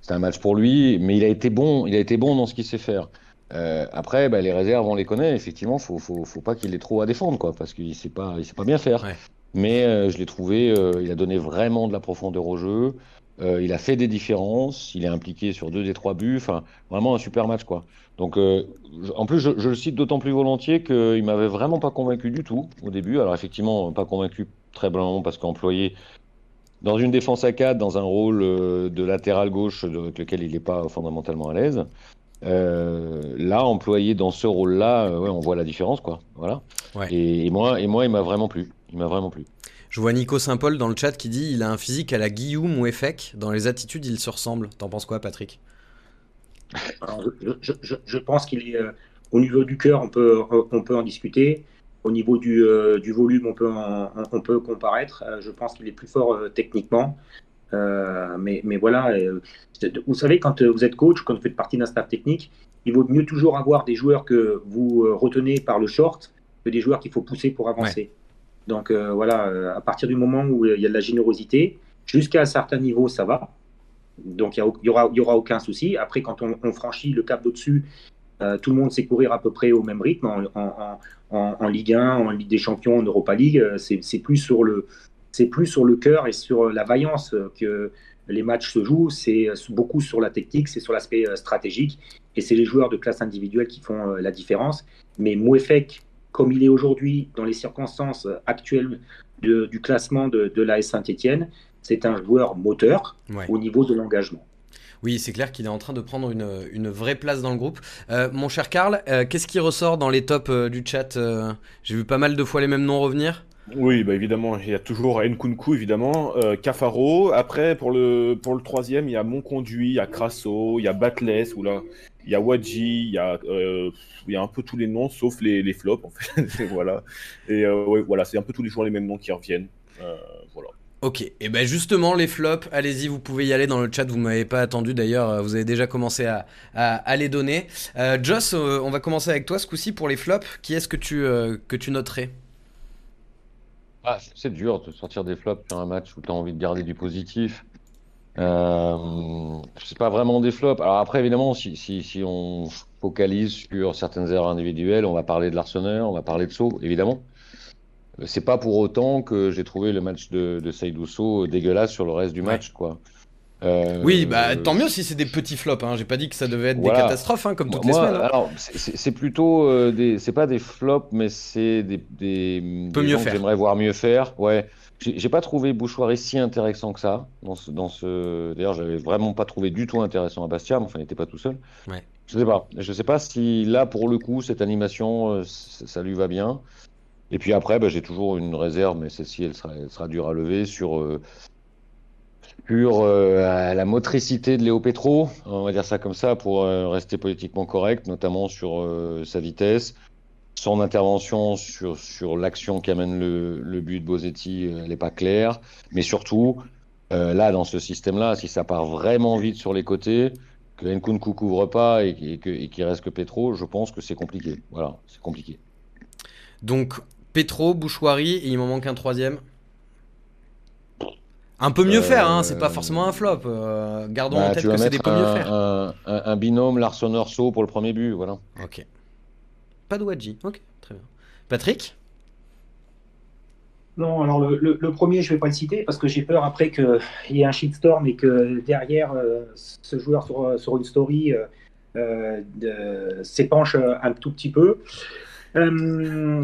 D: C'est un match pour lui, mais il a été bon, il a été bon dans ce qu'il sait faire. Euh, après, bah, les réserves, on les connaît. Effectivement, faut, faut, faut pas qu'il ait trop à défendre, quoi, parce qu'il sait pas, il sait pas bien faire. Mais euh, je l'ai trouvé, euh, il a donné vraiment de la profondeur au jeu. il a fait des différences. Il est impliqué sur deux des trois buts. Enfin, vraiment un super match, quoi. Donc, en plus, je, je, le cite d'autant plus volontiers qu'il m'avait vraiment pas convaincu du tout au début. Alors, effectivement, pas convaincu très blanc parce qu'employé dans une défense à 4, dans un rôle euh, de latéral gauche avec lequel il n'est pas fondamentalement à l'aise. Euh, là, employé dans ce rôle-là, euh, ouais, on voit la différence, quoi. Voilà. Et, moi, et moi, il m'a vraiment plu. Il m'a vraiment plu.
C: Je vois Nico Saint-Paul dans le chat qui dit il a un physique à la Guillaume ou Efek. Dans les attitudes, il se ressemble. T'en penses quoi, Patrick?
E: Je, pense qu'il est au niveau du cœur, on peut, on peut en discuter. Au niveau du, euh, du volume, on peut, on peut comparaître. Euh, je pense qu'il est plus fort euh, techniquement. mais, mais voilà, vous savez, quand vous êtes coach, quand vous faites partie d'un staff technique, il vaut mieux toujours avoir des joueurs que vous retenez par le short que des joueurs qu'il faut pousser pour avancer. Donc voilà, à partir du moment où il y a de la générosité, jusqu'à un certain niveau, ça va. Donc il n'y aura, y aura aucun souci. Après, quand on, on franchit le cap d'au-dessus euh, tout le monde sait courir à peu près au même rythme en, Ligue 1, en Ligue des Champions, en Europa League. Euh, c'est plus sur le c'est plus sur le cœur et sur la vaillance que les matchs se jouent. C'est beaucoup sur la technique, c'est sur l'aspect euh, stratégique. Et c'est les joueurs de classe individuelle qui font la différence. Mais Mouefek, comme il est aujourd'hui dans les circonstances actuelles du classement de, de l'AS Saint-Etienne, c'est un joueur moteur au niveau de l'engagement.
C: Oui, c'est clair qu'il est en train de prendre une, vraie place dans le groupe. Euh, mon cher Karl, euh, qu'est-ce qui ressort dans les tops euh, du chat J'ai vu pas mal de fois les mêmes noms revenir.
F: Oui, bah évidemment, il y a toujours Nkunku, évidemment, Cafaro. Après, pour le, pour le troisième, il y a Monconduit, il y a Crasso, il y a Batless, ou il y a Wadji, il y a, il y a un peu tous les noms, sauf les, les flops, en fait. voilà. Et voilà, c'est un peu tous les jours les mêmes noms qui reviennent. voilà.
C: Ok, et ben justement les flops, allez-y, vous pouvez y aller dans le chat, vous m'avez pas attendu d'ailleurs, euh, vous avez déjà commencé à, les donner. Euh, Joss, euh, on va commencer avec toi ce coup-ci pour les flops, qui est-ce que tu, que tu noterais?
D: Ah, C'est dur de sortir des flops sur un match où tu as envie de garder du positif. Euh, c'est pas vraiment des flops. Alors après, évidemment, si, si, si on focalise sur certaines erreurs individuelles, on va parler de l'Arsenal, on va parler de saut, évidemment. C'est pas pour autant que j'ai trouvé le match de, de Saïdousso dégueulasse sur le reste du match, quoi.
C: Euh, oui, bah tant mieux si c'est des petits flops. Hein. J'ai pas dit que ça devait être des catastrophes, hein, comme toutes les semaines. Hein.
D: Alors, c'est plutôt euh, des, c'est pas des flops, mais c'est des, des,
C: Peut mieux faire.
D: j'aimerais voir mieux faire. Ouais, j'ai pas trouvé Bouchoirie si intéressant que ça dans ce, dans ce... D'ailleurs, j'avais vraiment pas trouvé du tout intéressant à Bastia, mais enfin, il n'était pas tout seul.
C: Ouais.
D: Je sais pas. Je sais pas si là, pour le coup, cette animation, euh, ça lui va bien. Et puis après, bah, j'ai toujours une réserve, mais celle-ci, elle sera, elle sera dure à lever sur, euh, sur euh, la motricité de Léo Petro, on va dire ça comme ça, pour euh, rester politiquement correct, notamment sur sa vitesse. Son intervention sur, sur l'action qui amène le, le but de Bosetti, elle n'est pas claire. Mais surtout, là, dans ce système-là, si ça part vraiment vite sur les côtés, que Nkunku couvre pas et, et qu'il reste que Petro, je pense que c'est compliqué. Voilà, c'est compliqué.
C: Donc, Petro, Bouchoirie, et il m'en manque un troisième. Un peu mieux faire, hein, c'est pas forcément un flop. Euh, gardons bah, en tête que c'est des peu mieux faire.
D: Un, un, binôme Larson Orso pour le premier but, voilà.
C: Ok. Pas de Wadji, ok, très bien. Patrick?
E: Non, alors le, premier, je vais pas le citer parce que j'ai peur après qu'il y ait un shitstorm et que derrière euh, ce joueur sur, sur une story euh, s'épanche un tout petit peu. Euh,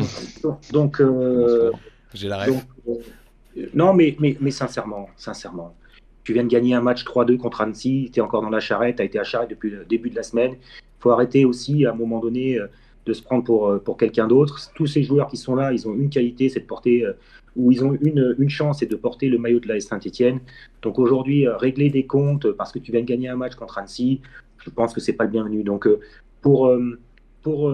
E: donc, euh,
C: j'ai la rêve.
E: Euh, non, mais, mais, mais sincèrement, sincèrement, Tu viens de gagner un match 3-2 contre Annecy, tu es encore dans la charrette, tu as été à charrette depuis le début de la semaine. Il faut arrêter aussi, à un moment donné, de se prendre pour, pour quelqu'un d'autre. Tous ces joueurs qui sont là, ils ont une qualité, c'est de porter, ou ils ont une, une chance, c'est de porter le maillot de la Saint-Etienne. Donc aujourd'hui, régler des comptes parce que tu viens de gagner un match contre Annecy, je pense que c'est pas le bienvenu. Donc pour, pour,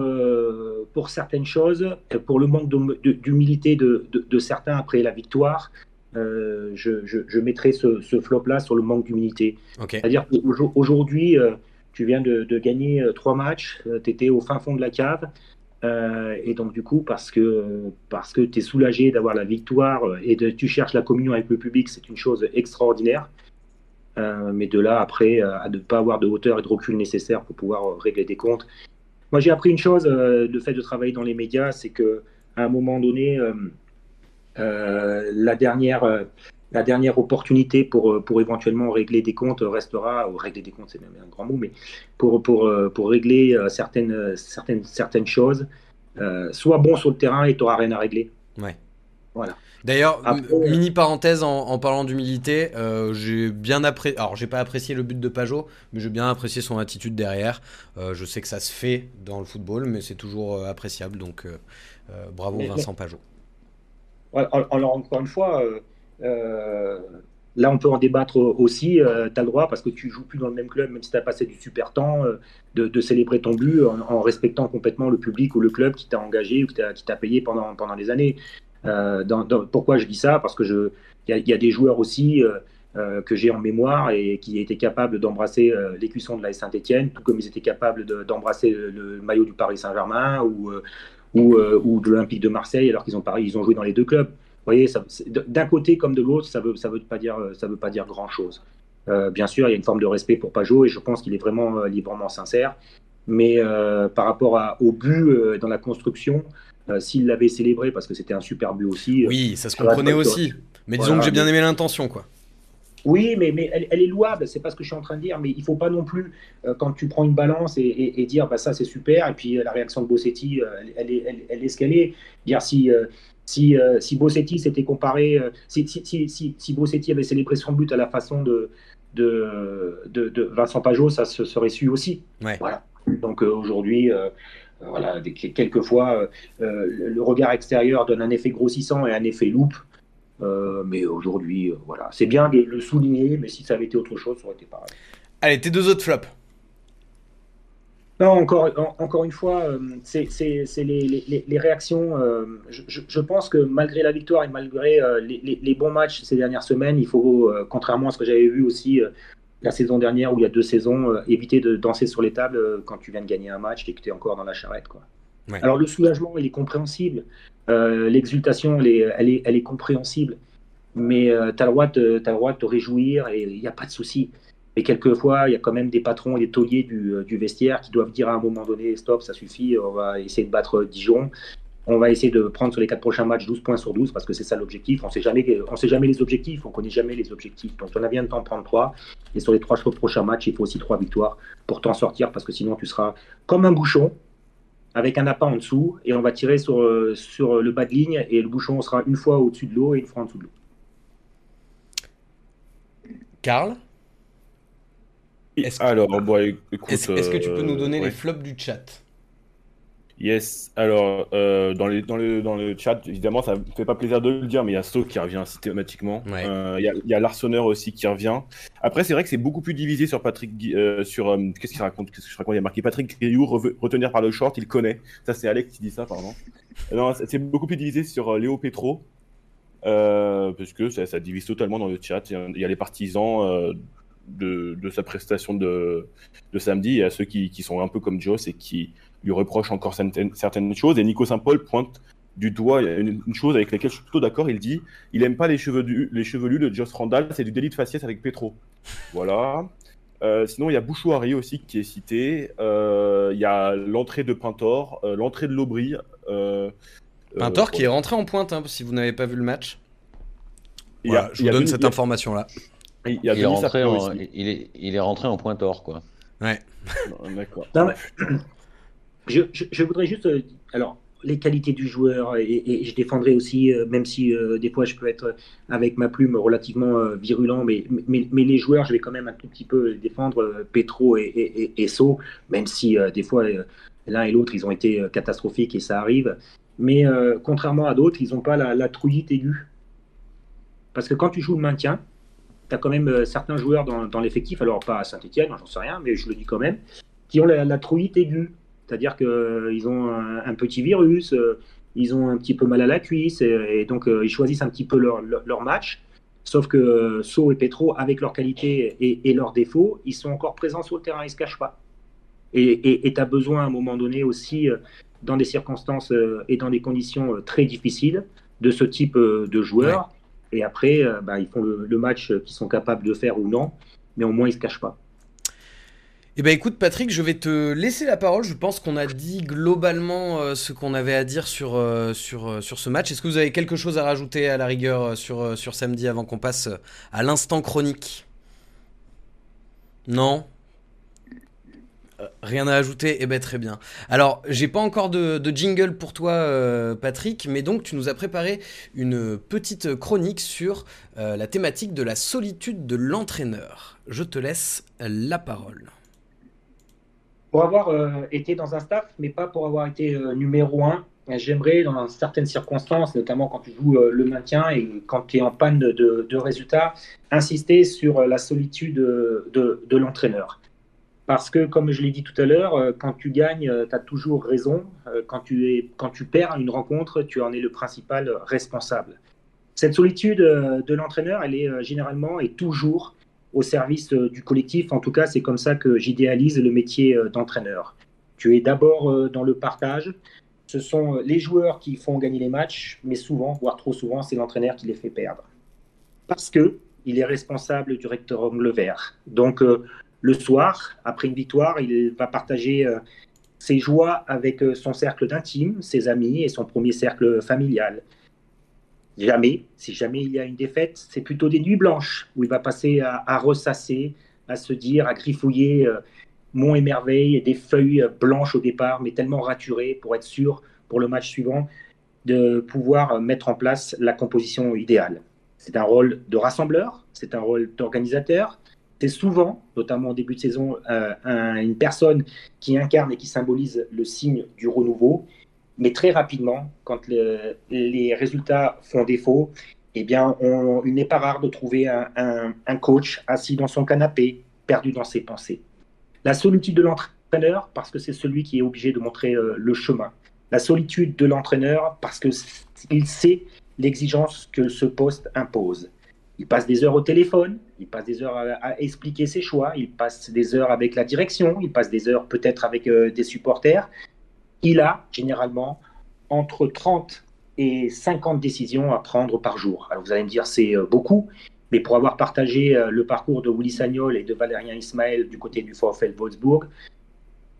E: pour certaines choses, pour le manque d'humilité de, de, de, certains après la victoire, euh, je, je, mettrai ce, ce flop-là sur le manque d'humilité. C'est-à-dire qu'aujourd'hui, euh, tu viens de, gagner euh, trois matchs, tu étais au fin fond de la cave, et donc du coup, parce que, parce que tu es soulagé d'avoir la victoire et de, tu cherches la communion avec le public, c'est une chose extraordinaire. mais de là, après, à ne pas avoir de hauteur et de recul nécessaire pour pouvoir régler des comptes. Moi, j'ai appris une chose, le fait de travailler dans les médias, c'est que à un moment donné, euh, la dernière euh, la dernière opportunité pour, euh, pour éventuellement régler des comptes restera, ou régler des comptes, c'est même un grand mot, mais pour, pour, pour régler certaines, certaines, certaines choses, euh, sois bon sur le terrain et tu n'auras rien à régler.
C: Ouais. Voilà. D'ailleurs, mini parenthèse en, parlant d'humilité, j'ai bien apprécié. Alors, j'ai pas apprécié le but de Pajot, mais j'ai bien apprécié son attitude derrière. je sais que ça se fait dans le football, mais c'est toujours appréciable. Donc, bravo Vincent Pajot
E: alors, encore une fois, euh, euh, là, on peut en débattre aussi. Euh, tu as le droit, parce que tu joues plus dans le même club, même si tu as passé du super temps, de, célébrer ton but en, respectant complètement le public ou le club qui t'a engagé ou qui t'a payé pendant, pendant des années. Pourquoi je dis ça? Parce que il y, a des joueurs aussi que j'ai en mémoire et qui étaient capables d'embrasser l'écusson de la Saint-Etienne, tout comme ils étaient capables d'embrasser le, maillot du Paris Saint-Germain ou, ou, euh, de l'Olympique de Marseille, alors qu'ils ont, ont joué dans les deux clubs. Vous voyez, d'un côté comme de l'autre, ça ne veut, ça veut, pas dire, dire grand-chose. Euh, bien sûr, il y a une forme de respect pour Pajot et je pense qu'il est vraiment, euh, librement sincère. Mais par rapport au but dans la construction, s'il l'avait célébré, parce que c'était un super but aussi.
C: Oui, ça se comprenait aussi. Mais disons que j'ai bien aimé l'intention, quoi.
E: Oui, mais, mais elle, est louable, c'est pas ce que je suis en train de dire, mais il faut pas non plus, euh, quand tu prends une balance et, dire bah, ça c'est super, et puis euh, la réaction de Bossetti, euh, elle, est, elle, est ce qu'elle est. Dire si, si, si Bossetti s'était comparé, si, si, si, si, Bossetti avait célébré son but à la façon de, de, de, Vincent Pajot, ça se serait su aussi. Voilà. Donc aujourd'hui, voilà, quelquefois, le regard extérieur donne un effet grossissant et un effet loupe. Euh, mais aujourd'hui, euh, voilà, c'est bien de le souligner, mais si ça avait été autre chose, ça aurait été pareil.
C: Allez, tes deux autres flops.
E: Non, encore, encore une fois, euh, c'est les, les, réactions. je, pense que malgré la victoire et malgré les, bons matchs ces dernières semaines, il faut, contrairement à ce que j'avais vu aussi la saison dernière ou il y a deux saisons, éviter de danser sur les tables quand tu viens de gagner un match et que tu es encore dans la charrette. Quoi. Alors le soulagement, il est compréhensible. Euh, l'exultation, elle est, elle, est, compréhensible. Mais euh, tu as, le droit de te réjouir et il n'y a pas de souci. Mais quelquefois, il y a quand même des patrons et des tauliers du, euh, du, vestiaire qui doivent dire à un moment donné stop, ça suffit, on va essayer de battre Dijon. On va essayer de prendre sur les quatre prochains matchs 12 points sur 12 parce que c'est ça l'objectif. On sait jamais, on sait jamais les objectifs, on connaît jamais les objectifs. Donc on a bien de temps de prendre 3. Et sur les trois prochains matchs, il faut aussi trois victoires pour t'en sortir parce que sinon tu seras comme un bouchon avec un appât en dessous et on va tirer sur, euh, sur le bas de ligne et le bouchon sera une fois au-dessus de l'eau et une fois en dessous de l'eau.
C: Karl?
F: Est-ce que, Alors,
C: est-ce, que tu peux nous donner euh, les flops du chat?
F: Yes, alors euh, dans, les, dans, le, dans le chat, évidemment, ça ne fait pas plaisir de le dire, mais il y a So qui revient systématiquement. Euh, il y, a, l'Arseneur aussi qui revient. Après, c'est vrai que c'est beaucoup plus divisé sur Patrick. Euh, sur Qu'est-ce qu'il raconte Qu'est-ce que je raconte? Il y a marqué Patrick Guillou, retenir par le short, il connaît. Ça, c'est Alex qui dit ça, pardon. non, c'est beaucoup plus divisé sur Léo Petro, parce que ça, ça, divise totalement dans le chat. Il y a les partisans. De, de, sa prestation de, de samedi et à ceux qui, qui sont un peu comme Joss et qui, lui reproche encore certaines, choses. Et Nico Saint-Paul pointe du doigt une, chose avec laquelle je suis plutôt d'accord. Il dit il aime pas les, cheveux les chevelus de Joss Randall, c'est du délit de faciès avec Petro. Voilà. Euh, sinon, il y a Bouchouari aussi qui est cité. Euh, il y a l'entrée de Pintor, euh, l'entrée de Lobry.
C: Pintor qui est rentré en pointe, hein, si vous n'avez pas vu le match. je vous donne cette information-là.
D: Il, est rentré en, il, est, il est rentré en pointeur, quoi.
C: Ouais.
F: D'accord.
E: Je, voudrais juste. Euh, alors, les qualités du joueur et, je défendrai aussi, euh, même si euh, des fois je peux être avec ma plume relativement virulent, mais, mais, les joueurs, je vais quand même un tout petit peu défendre Petro et, et, même si des fois l'un et l'autre ils ont été catastrophiques et ça arrive. Mais contrairement à d'autres, ils n'ont pas la, la, trouillite aiguë. Parce que quand tu joues le maintien, tu as quand même certains joueurs dans, l'effectif, alors pas à Saint-Etienne, j'en sais rien, mais je le dis quand même, qui ont la, la trouillite aiguë c'est-à-dire qu'ils euh, ont un, petit virus, euh, ils ont un petit peu mal à la cuisse, et, donc euh, ils choisissent un petit peu leur, leur, match. Sauf que So et Petro, avec leurs qualités et, leurs défauts, ils sont encore présents sur le terrain, ils ne se cachent pas. Et tu as besoin à un moment donné aussi, dans des circonstances et dans des conditions très difficiles, de ce type de joueurs. Et après, bah, ils font le, le match qu'ils sont capables de faire ou non, mais au moins ils ne se cachent pas.
C: Eh ben écoute Patrick, je vais te laisser la parole. Je pense qu'on a dit globalement euh, ce qu'on avait à dire sur, euh, sur, euh, sur ce match. Est-ce que vous avez quelque chose à rajouter à la rigueur sur, sur samedi avant qu'on passe à l'instant chronique? Non? Rien à ajouter? Eh ben très bien. Alors, j'ai pas encore de, de, jingle pour toi, Patrick, mais donc tu nous as préparé une petite chronique sur la thématique de la solitude de l'entraîneur. Je te laisse la parole
E: pour avoir euh, été dans un staff, mais pas pour avoir été euh, numéro un. J'aimerais, dans certaines circonstances, notamment quand tu joues euh, le maintien et quand tu es en panne de, résultats, insister sur la solitude de, l'entraîneur. Parce que, comme je l'ai dit tout à l'heure, quand tu gagnes, tu as toujours raison. Quand tu, es, quand tu perds une rencontre, tu en es le principal responsable. Cette solitude de l'entraîneur, elle est généralement et toujours au service euh, du collectif. En tout cas, c'est comme ça que j'idéalise le métier euh, d'entraîneur. Tu es d'abord euh, dans le partage. Ce sont les joueurs qui font gagner les matchs, mais souvent, voire trop souvent, c'est l'entraîneur qui les fait perdre. Parce que il est responsable du rectangle vert. Donc, le soir, après une victoire, il va partager ses joies avec son cercle d'intime, ses amis et son premier cercle familial. Jamais, si jamais il y a une défaite, c'est plutôt des nuits blanches où il va passer à, ressasser, à se dire, à griffouiller euh, Mont et Merveille des feuilles euh, blanches au départ, mais tellement raturées pour être sûr pour le match suivant de pouvoir euh, mettre en place la composition idéale. C'est un rôle de rassembleur, c'est un rôle d'organisateur. C'est souvent, notamment au début de saison, une personne qui incarne et qui symbolise le signe du renouveau mais très rapidement, quand les résultats font défaut, eh bien, il n'est pas rare de trouver un, coach assis dans son canapé, perdu dans ses pensées. La solitude de l'entraîneur, parce que c'est celui qui est obligé de montrer euh, le chemin. La solitude de l'entraîneur, parce qu'il sait l'exigence que ce poste impose. Il passe des heures au téléphone, il passe des heures à, expliquer ses choix, il passe des heures avec la direction, il passe des heures peut-être avec euh, des supporters, il a généralement entre 30 et 50 décisions à prendre par jour. Alors vous allez me dire c'est euh, beaucoup, mais pour avoir partagé euh, le parcours de Willy Sagnol et de Valérien Ismaël du côté du VfL Wolfsburg,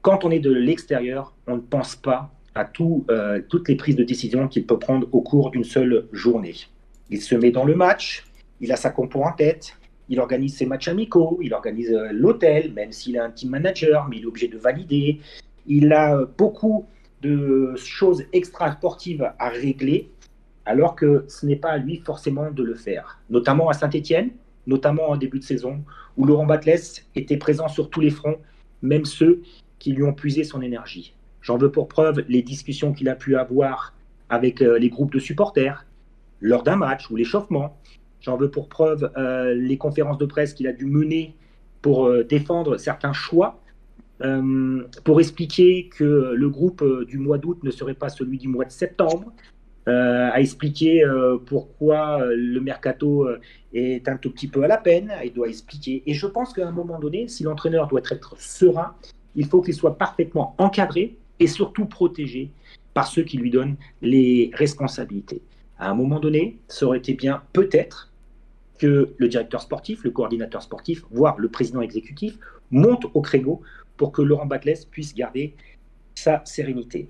E: quand on est de l'extérieur, on ne pense pas à tout, euh, toutes les prises de décision qu'il peut prendre au cours d'une seule journée. Il se met dans le match, il a sa compo en tête, il organise ses matchs amicaux, il organise l'hôtel, même s'il a un team manager, mais il est obligé de valider. Il a beaucoup de choses extra-sportives à régler, alors que ce n'est pas à lui forcément de le faire. Notamment à Saint-Etienne, notamment en début de saison, où Laurent Batles était présent sur tous les fronts, même ceux qui lui ont puisé son énergie. J'en veux pour preuve les discussions qu'il a pu avoir avec euh, les groupes de supporters lors d'un match ou l'échauffement. J'en veux pour preuve euh, les conférences de presse qu'il a dû mener pour euh, défendre certains choix euh, pour expliquer que le groupe euh, du mois d'août ne serait pas celui du mois de septembre, euh, à expliquer pourquoi le mercato est un tout petit peu à la peine, il doit expliquer. Et je pense qu'à un moment donné, si l'entraîneur doit être serein, il faut qu'il soit parfaitement encadré et surtout protégé par ceux qui lui donnent les responsabilités. À un moment donné, ça aurait été bien peut-être que le directeur sportif, le coordinateur sportif, voire le président exécutif monte au créneau pour que Laurent Batles puisse garder sa sérénité.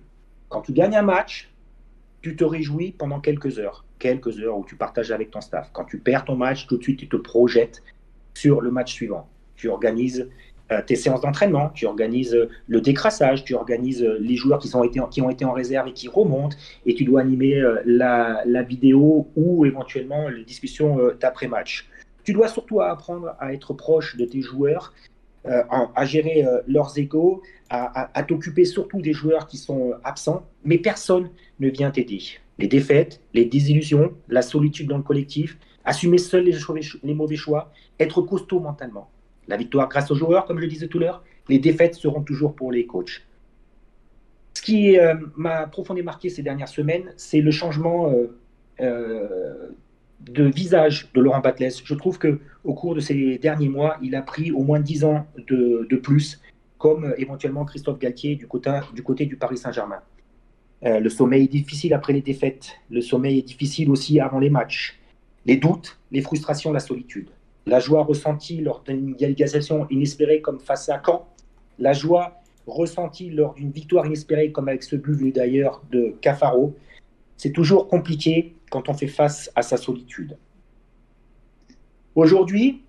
E: Quand tu gagnes un match, tu te réjouis pendant quelques heures, quelques heures où tu partages avec ton staff. Quand tu perds ton match, tout de suite tu te projettes sur le match suivant. Tu organises tes séances d'entraînement, tu organises le décrassage, tu organises les joueurs qui, sont qui ont été en réserve et qui remontent, et tu dois animer la, la vidéo ou éventuellement les discussions d'après-match. Tu dois surtout apprendre à être proche de tes joueurs, à gérer leurs égaux, à, t'occuper surtout des joueurs qui sont absents, mais personne ne vient t'aider. Les défaites, les désillusions, la solitude dans le collectif, assumer seul les, mauvais choix, être costaud mentalement. La victoire grâce aux joueurs, comme je le disais tout à l'heure, les défaites seront toujours pour les coachs. Ce qui euh, m'a profondément marqué ces dernières semaines, c'est le changement euh, euh, de visage de Laurent Batles. Je trouve que au cours de ces derniers mois, il a pris au moins 10 ans de, de plus comme euh, éventuellement Christophe Galtier du côté du, Paris Saint-Germain. Euh, le sommeil est difficile après les défaites, le sommeil est difficile aussi avant les matchs. Les doutes, les frustrations, la solitude. La joie ressentie lors d'une égalisation inespérée comme face à Caen. La joie ressentie lors d'une victoire inespérée comme avec ce but d'ailleurs de Cafaro. C'est toujours compliqué quand on fait face à sa solitude. Aujourd'hui,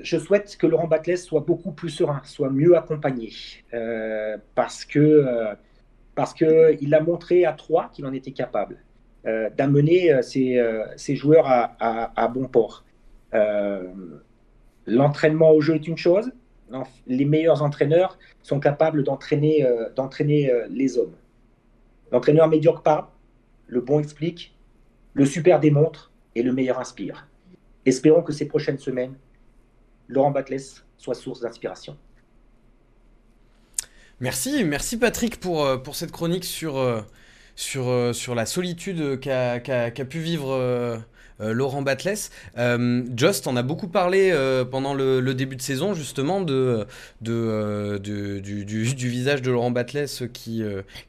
E: je souhaite que Laurent Batles soit beaucoup plus serein, soit mieux accompagné, euh, parce que euh, parce que il a montré à trois qu'il en était capable euh, d'amener ses, joueurs à, bon port. L'entraînement au jeu est une chose. Les meilleurs entraîneurs sont capables d'entraîner d'entraîner les hommes. L'entraîneur médiocre parle, le bon explique, le super démontre et le meilleur inspire. Espérons que ces prochaines semaines Laurent Batles soit source d'inspiration.
C: Merci, merci Patrick pour, euh, pour cette chronique sur, euh, sur, euh, sur la solitude qu'a pu vivre Laurent Batles. Just en a beaucoup parlé pendant le, début de saison justement de, de, du, visage de Laurent Batles qui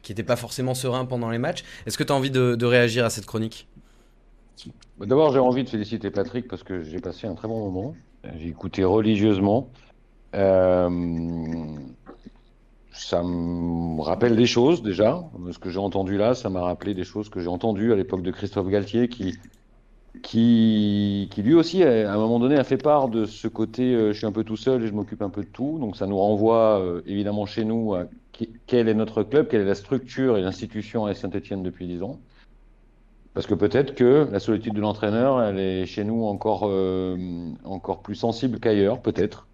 C: n'était pas forcément serein pendant les matchs. Est-ce que tu as envie de, réagir à cette chronique?
D: D'abord j'ai envie de féliciter Patrick parce que j'ai passé un très bon moment. J'ai écouté religieusement. Euh, ça me rappelle des choses déjà. Ce que j'ai entendu là, ça m'a rappelé des choses que j'ai entendues à l'époque de Christophe Galtier, qui, qui, qui lui aussi, à un moment donné, a fait part de ce côté euh, je suis un peu tout seul et je m'occupe un peu de tout. Donc ça nous renvoie euh, évidemment chez nous à quel est notre club, quelle est la structure et l'institution à Saint-Etienne depuis dix ans. Parce que peut-être que la solitude de l'entraîneur, elle est chez nous encore, euh, encore plus sensible qu'ailleurs, peut-être.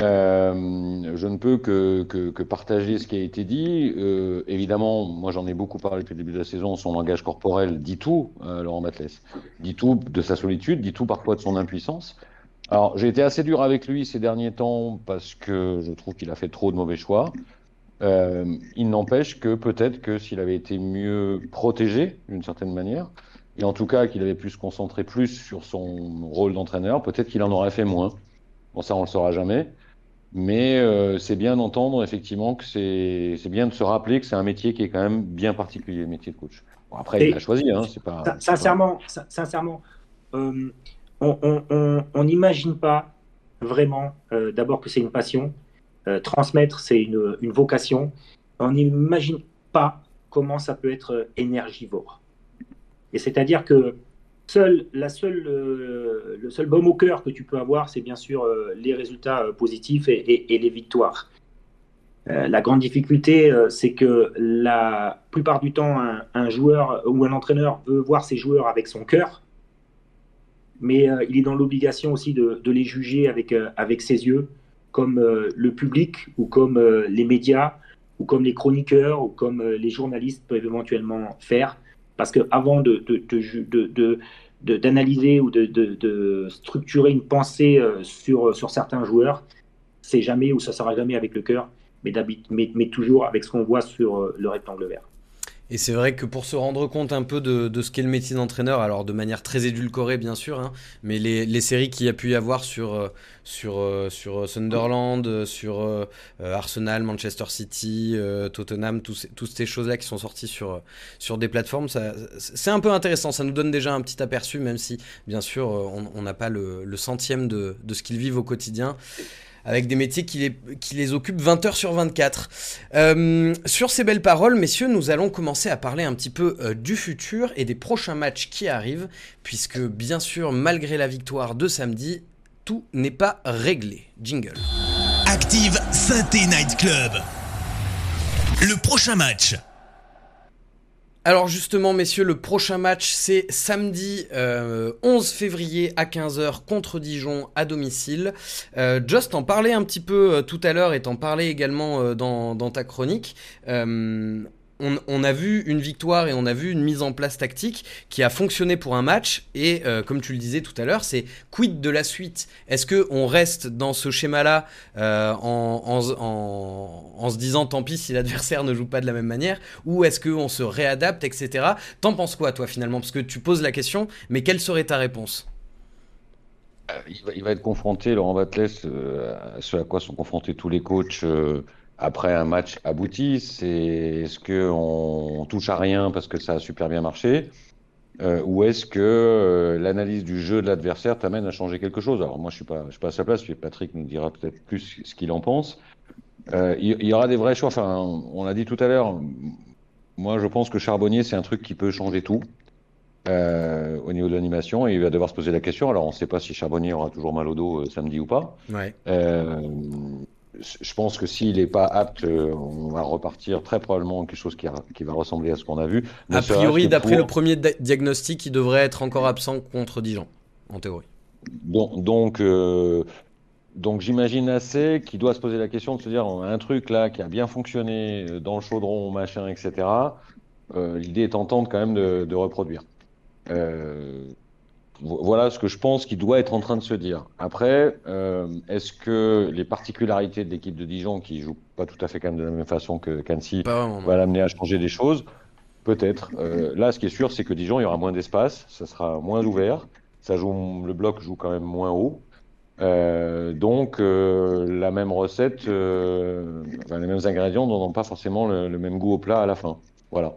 D: Euh, je ne peux que, que, partager ce qui a été dit. Euh, évidemment, moi j'en ai beaucoup parlé depuis le début de la saison. Son langage corporel dit tout, Laurent Batles. Dit tout de sa solitude, dit tout parfois de son impuissance. Alors j'ai été assez dur avec lui ces derniers temps parce que je trouve qu'il a fait trop de mauvais choix. Euh, il n'empêche que peut-être que s'il avait été mieux protégé d'une certaine manière, et en tout cas qu'il avait pu se concentrer plus sur son rôle d'entraîneur, peut-être qu'il en aurait fait moins. Bon, ça, on le saura jamais. Mais euh, c'est bien d'entendre effectivement que c'est bien de se rappeler que c'est un métier qui est quand même bien particulier, le métier de coach. Bon, après, il l'a choisi, hein, c'est pas.
E: Sincèrement, sincèrement, euh, on n'imagine pas vraiment d'abord que c'est une passion, euh, transmettre, c'est une, vocation. On n'imagine pas comment ça peut être énergivore. Et c'est-à-dire que la seule, euh, le seul baume au cœur que tu peux avoir, c'est bien sûr euh, les résultats positifs et, les victoires. la grande difficulté, c'est que la plupart du temps, un, joueur ou un entraîneur veut voir ses joueurs avec son cœur, mais il est dans l'obligation aussi de, les juger avec ses yeux comme euh, le public ou comme euh, les médias ou comme les chroniqueurs ou comme euh, les journalistes peuvent éventuellement faire. Parce qu'avant de, de, d'analyser ou de, structurer une pensée sur, sur certains joueurs, c'est jamais ou ça sera jamais avec le cœur, mais, mais, mais toujours avec ce qu'on voit sur le rectangle vert.
C: Et c'est vrai que pour se rendre compte un peu de, ce qu'est le métier d'entraîneur, alors de manière très édulcorée bien sûr, hein, mais les, séries qu'il y a pu y avoir sur, euh, sur, euh, sur Sunderland, euh, sur Arsenal, Manchester City, Tottenham, tous, toutes ces choses-là qui sont sorties sur, sur des plateformes, c'est un peu intéressant, ça nous donne déjà un petit aperçu, même si bien sûr on n'a pas le, le, centième de, de ce qu'ils vivent au quotidien avec des métiers qui les, occupent 20 heures sur 24. Euh, sur ces belles paroles, messieurs, nous allons commencer à parler un petit peu euh, du futur et des prochains matchs qui arrivent, puisque bien sûr, malgré la victoire de samedi, tout n'est pas réglé. Jingle.
A: Active Synthé Night Club. Le prochain match.
C: Alors justement, messieurs, le prochain match, c'est samedi 11 euh, février à 15h contre Dijon à domicile. Euh, Just en parlait un petit peu euh, tout à l'heure et t'en parlais également dans, dans, ta chronique on, a vu une victoire et on a vu une mise en place tactique qui a fonctionné pour un match. Et euh, comme tu le disais tout à l'heure, c'est quid de la suite? Est-ce que on reste dans ce schéma-là euh, en, se disant tant pis si l'adversaire ne joue pas de la même manière? Ou est-ce qu'on se réadapte, etc. T'en penses quoi, toi, finalement? Parce que tu poses la question, mais quelle serait ta réponse?
D: Euh, il va, être confronté, Laurent Batles, à ce à quoi sont confrontés tous les coachs après un match abouti, c'est est-ce qu'on touche à rien parce que ça a super bien marché euh, ou est-ce que euh, l'analyse du jeu de l'adversaire t'amène à changer quelque chose? Alors moi je suis pas, je suis pas à sa place, Patrick nous dira peut-être plus ce qu'il en pense. Euh, il, y aura des vrais choix. Enfin, on l'a dit tout à l'heure. Moi je pense que Charbonnier c'est un truc qui peut changer tout. au niveau de l'animation et il va devoir se poser la question. Alors on ne sait pas si Charbonnier aura toujours mal au dos samedi ou pas.
C: Ouais
D: je pense que s'il n'est pas apte, euh, on va repartir très probablement quelque chose qui, va ressembler à ce qu'on a vu.
C: a priori, d'après le premier diagnostic, il devrait être encore absent contre Dijon, en théorie.
D: Donc, donc, euh, donc j'imagine assez qu'il doit se poser la question de se dire un truc là qui a bien fonctionné euh, dans le chaudron, machin, etc. L'idée est tentante quand même de, de reproduire. Euh, voilà ce que je pense qu'il doit être en train de se dire. Après, euh, est-ce que les particularités de l'équipe de Dijon, qui joue pas tout à fait quand même de la même façon que qu'Annecy, va l'amener à changer des choses? Peut-être. Euh, là, ce qui est sûr, c'est que Dijon, il y aura moins d'espace, ça sera moins ouvert, ça joue, le bloc joue quand même moins haut. Euh, donc, la même recette, les mêmes ingrédients n'ont pas forcément le même goût au plat à la fin. Voilà.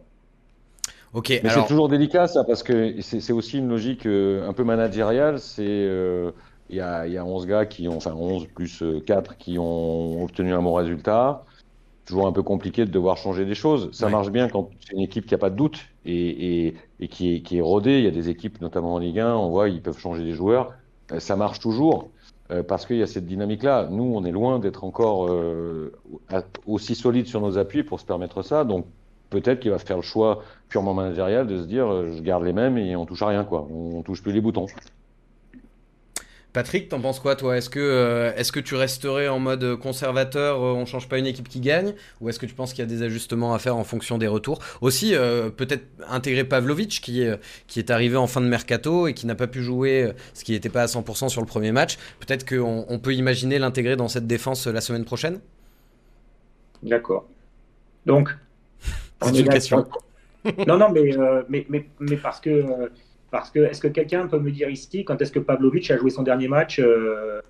C: Ok.
D: Mais c'est toujours délicat ça parce que c'est aussi une logique euh, un peu managériale. C'est euh, il y, a, y, a, 11 gars qui ont, enfin 11 plus 4 euh, qui ont obtenu un bon résultat. Toujours un peu compliqué de devoir changer des choses. Ça marche bien quand c'est une équipe qui a pas de doute et, et, et qui, est, qui est rodée. Il y a des équipes, notamment en Ligue 1, on voit ils peuvent changer des joueurs. Ça marche toujours parce qu'il y a cette dynamique-là. Nous, on est loin d'être encore aussi solide sur nos appuis pour se permettre ça. Donc peut-être qu'il va faire le choix purement managérial de se dire euh, je garde les mêmes et on touche à rien quoi. On, touche plus les boutons.
C: Patrick, t'en penses quoi toi? Est-ce que, euh, est-ce que tu resterais en mode conservateur, euh, on change pas une équipe qui gagne? Ou est-ce que tu penses qu'il y a des ajustements à faire en fonction des retours? Aussi, peut-être intégrer Pavlovic qui est, qui est arrivé en fin de mercato et qui n'a pas pu jouer, ce qui n'était pas à 100% sur le premier match. Peut-être qu'on on peut imaginer l'intégrer dans cette défense la semaine prochaine?
E: D'accord. Donc,
C: c'est une question.
E: non, non, mais, euh, mais, mais, mais, parce que, euh, parce que est-ce que quelqu'un peut me dire ici quand est-ce que Pavlovic a joué son dernier match euh,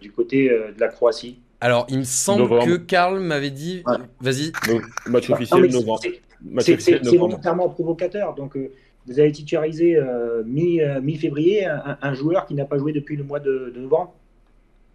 E: du côté de la Croatie?
C: Alors, il me semble que Karl m'avait dit. Vas-y.
F: Match officiel novembre.
E: C'est volontairement provocateur. Donc, vous avez titularisé mi-février un, joueur qui n'a pas joué depuis le mois de, novembre?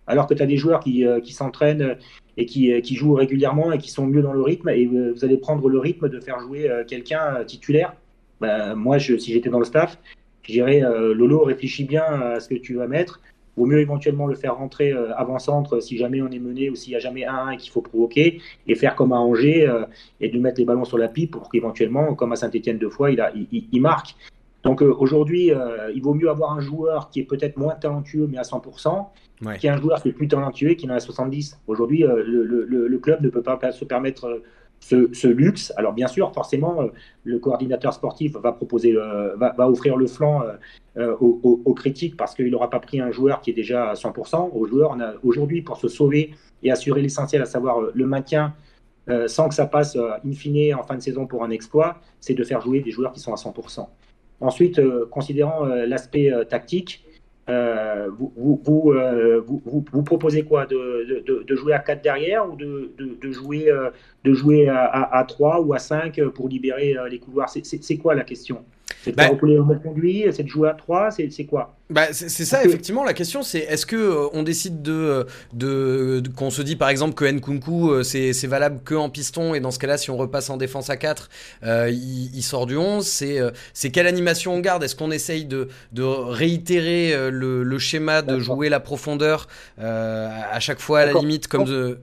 E: Alors que tu as des joueurs qui, qui s'entraînent et qui, euh, qui, jouent régulièrement et qui sont mieux dans le rythme, et euh, vous allez prendre le rythme de faire jouer euh, quelqu'un titulaire. Ben, moi, si j'étais dans le staff, je dirais Lolo, réfléchis bien à ce que tu vas mettre. Vaut mieux éventuellement le faire rentrer avant-centre si jamais on est mené ou s'il n'y a jamais un et qu'il faut provoquer, et faire comme à Angers et de mettre les ballons sur la pipe pour qu'éventuellement, comme à Saint-Etienne deux fois, il, a, il marque. Donc aujourd'hui, il vaut mieux avoir un joueur qui est peut-être moins talentueux, mais à 100%, qui est un joueur qui est plus talentueux qui en a 70. Aujourd'hui, euh, le, club ne peut pas se permettre euh, ce, luxe. Alors bien sûr, forcément, euh, le coordinateur sportif va proposer, va, offrir le flanc aux, critiques parce qu'il n'aura pas pris un joueur qui est déjà à 100%. Au joueur, aujourd'hui pour se sauver et assurer l'essentiel, à savoir le maintien, sans que ça passe in fine en fin de saison pour un exploit, c'est de faire jouer des joueurs qui sont à 100%. Ensuite, considérant l'aspect tactique, euh, euh, vous, vous, proposez quoi? De, jouer à 4 derrière ou de, jouer, de jouer euh, à, à, 3 ou à 5 pour libérer les couloirs? C'est quoi la question? C'est de
C: Bah-
E: faire rouler le bon conduit, c'est de jouer à 3, c'est quoi?
C: Bah, c'est ça,
E: que-
C: effectivement. La question, c'est est-ce que euh, on décide de, euh, de, de- qu'on se dit par exemple que Nkunku euh, c'est c'est valable que en piston et dans ce cas-là, si on repasse en défense à 4 euh, il, il sort du 11. C'est c'est quelle animation on garde? Est-ce qu'on essaye de, de réitérer le, le schéma de jouer la profondeur à chaque fois à la limite comme de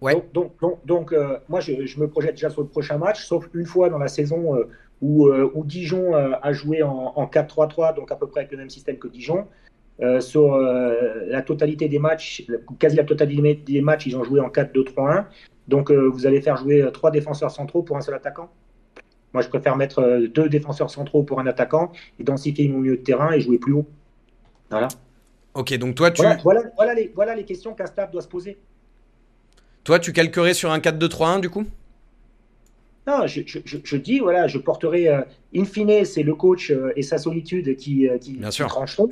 C: Ouais.
E: Donc, donc, donc, donc, moi, je, je me projette déjà sur le prochain match, sauf une fois dans la saison où, euh, où Dijon euh, a joué en, en 4-3-3, donc à peu près avec le même système que Dijon. Euh, sur la totalité des matchs, quasi la totalité des matchs, ils ont joué en 4-2-3-1. Donc, vous allez faire jouer trois défenseurs centraux pour un seul attaquant. Moi, je préfère mettre deux défenseurs centraux pour un attaquant et densifier mon milieu de terrain et jouer plus haut. Voilà.
C: Ok, donc toi tu,
E: Voilà, voilà, voilà les, voilà les questions qu'un staff doit se poser.
C: toi, tu calquerais sur un 4-2-3-1 du coup?
E: Non, je, je- je- dis, voilà, je porterai, euh, in fine, c'est le coach euh, et sa solitude qui, euh, qui,
C: Bien
E: qui trancheront.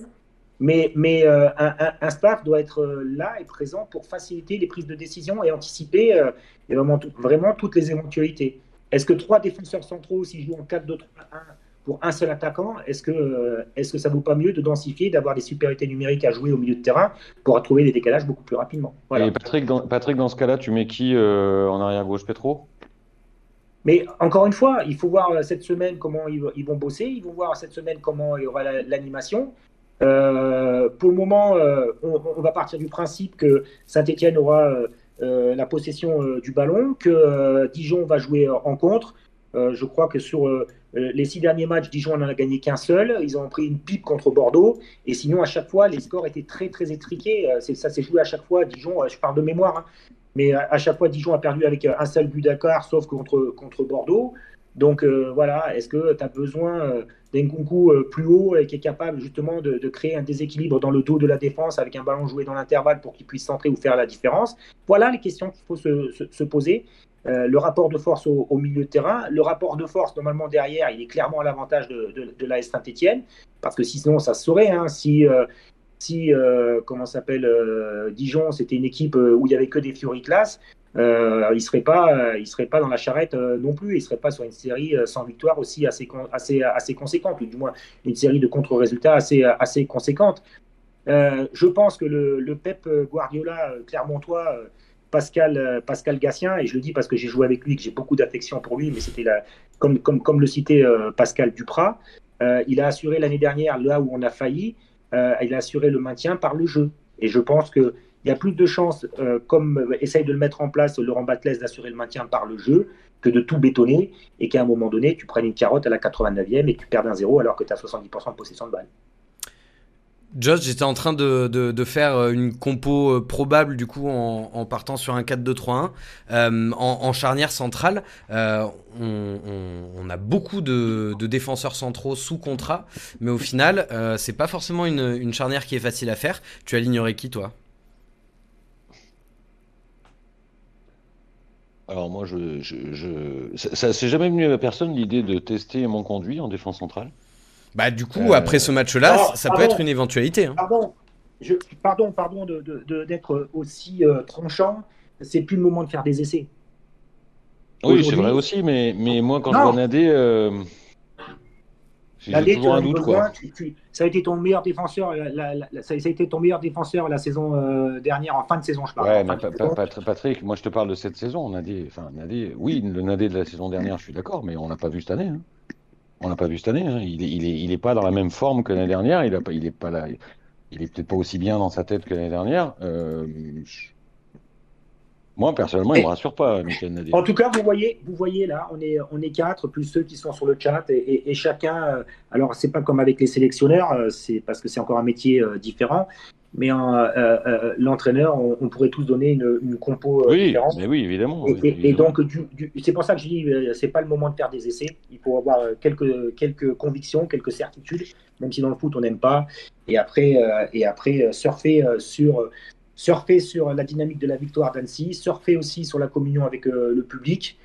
E: Mais, mais euh, un, un- un staff doit être là et présent pour faciliter les prises de décision et anticiper euh, et vraiment, tout- vraiment toutes les éventualités. Est-ce que trois défenseurs centraux, s'ils jouent en 4-2-3-1 pour un seul attaquant, est-ce que, est-ce que ça vaut pas mieux de densifier, d'avoir des supériorités numériques à jouer au milieu de terrain pour trouver des décalages beaucoup plus rapidement? Voilà.
D: Et Patrick, dans, Patrick, dans ce cas-là, tu mets qui euh, en arrière gauche, Petro?
E: Mais encore une fois, il faut voir euh, cette semaine comment ils, vont bosser, ils vont voir cette semaine comment il y aura la- l'animation. Euh, pour le moment, euh, on, va partir du principe que Saint-Etienne aura la possession du ballon, que Dijon va jouer en contre. Je crois que sur les six derniers matchs, Dijon n'en a gagné qu'un seul. Ils ont pris une pipe contre Bordeaux. Et sinon, à chaque fois, les scores étaient très, très étriqués. Ça s'est joué à chaque fois. Dijon, je parle de mémoire, hein, mais à, chaque fois, Dijon a perdu avec euh, un seul but d'accord, sauf contre, contre Bordeaux. Donc euh, voilà, est-ce que tu as besoin euh, d'un Nkunku plus haut et qui est capable justement de, créer un déséquilibre dans le dos de la défense avec un ballon joué dans l'intervalle pour qu'il puisse centrer ou faire la différence? Voilà les questions qu'il faut se, se- se poser. Le rapport de force au, milieu de terrain, le rapport de force normalement derrière, il est clairement à l'avantage de, de, de l'AS Saint-Etienne, parce que sinon ça se saurait. hein, si si euh, comment s'appelle euh, Dijon, c'était une équipe euh, où il y avait que des Fury class, il serait pas, serait pas dans la charrette non plus. Il serait pas sur une série sans victoire aussi assez assez assez conséquente, ou du moins une série de contre-résultats assez assez conséquente. Je pense que le, Pep Guardiola Clermontois, Pascal Pascal Gatien, et je le dis parce que j'ai joué avec lui, que j'ai beaucoup d'affection pour lui, mais c'était comme comme comme le citait Pascal Duprat, il a assuré l'année dernière là où on a failli, euh, il a assuré le maintien par le jeu. Et je pense que il y a plus de chances, euh, comme euh, essaye de le mettre en place Laurent Batles, d'assurer le maintien par le jeu, que de tout bétonner et qu'à un moment donné, tu prennes une carotte à la 89e et tu perds un zéro alors que tu as 70% de possession de balle.
C: Josh, j'étais en train de, faire euh, une compo euh, probable du coup en, partant sur un 4-2-3-1 euh, en, charnière centrale. on, a beaucoup de, défenseurs centraux sous contrat, mais au final, euh, c'est pas forcément une, charnière qui est facile à faire. Tu alignerais qui toi?
D: Alors moi, je, je, ça, ça s'est jamais venu à personne l'idée de tester mon conduit en défense centrale.
C: Bah du coup,
D: Euh,
C: après ce match-là, ça peut
E: pardon.
C: être une éventualité. hein.
E: Pardon, je, pardon, pardon de- de- de- d'être aussi euh, tranchant. C'est plus le moment de faire des essais.
D: Oui, c'est vrai aussi, mais, mais moi, quand
E: Non.
D: je vois Nadé, euh, j'ai
E: Nadé, tu
D: toujours un
E: as
D: doute,
E: besoin,
D: quoi.
E: tu- tu- ça a été ton meilleur défenseur. la- la- la- ça, ça a été ton meilleur défenseur la saison euh, dernière, en fin de saison, je parle.
D: Ouais, mais Pa-. Pa- Patrick, moi je te parle de cette saison. Nadé, enfin Nadé, oui, le Nadé de la saison dernière, je suis d'accord, mais on l'a pas vu cette année. hein. On l'a pas vu cette année. hein. Il est, il est, il est pas dans la même forme que l'année dernière. Il a pas, il est pas là. Il est peut-être pas aussi bien dans sa tête que l'année dernière. Euh, je- Moi, personnellement, il me rassure pas, Michel Nadé.
E: En tout cas, vous voyez, vous voyez là, on est, on est quatre, plus ceux qui sont sur le chat, et, et- et chacun. euh, alors, c'est pas comme avec les sélectionneurs, euh, c'est parce que c'est encore un métier euh, différent. Mais euh, euh, euh, l'entraîneur, on, on pourrait tous donner une, une compo
D: Oui,
E: différente.
D: mais oui, évidemment.
E: Et, donc, du, du- c'est pour ça que je dis, c'est pas le moment de faire des essais. Il faut avoir quelques, quelques convictions, quelques certitudes, même si dans le foot on n'aime pas. Et après, et après surfer sur surfer sur la dynamique de la victoire d'Annecy, surfer aussi sur la communion avec euh, le public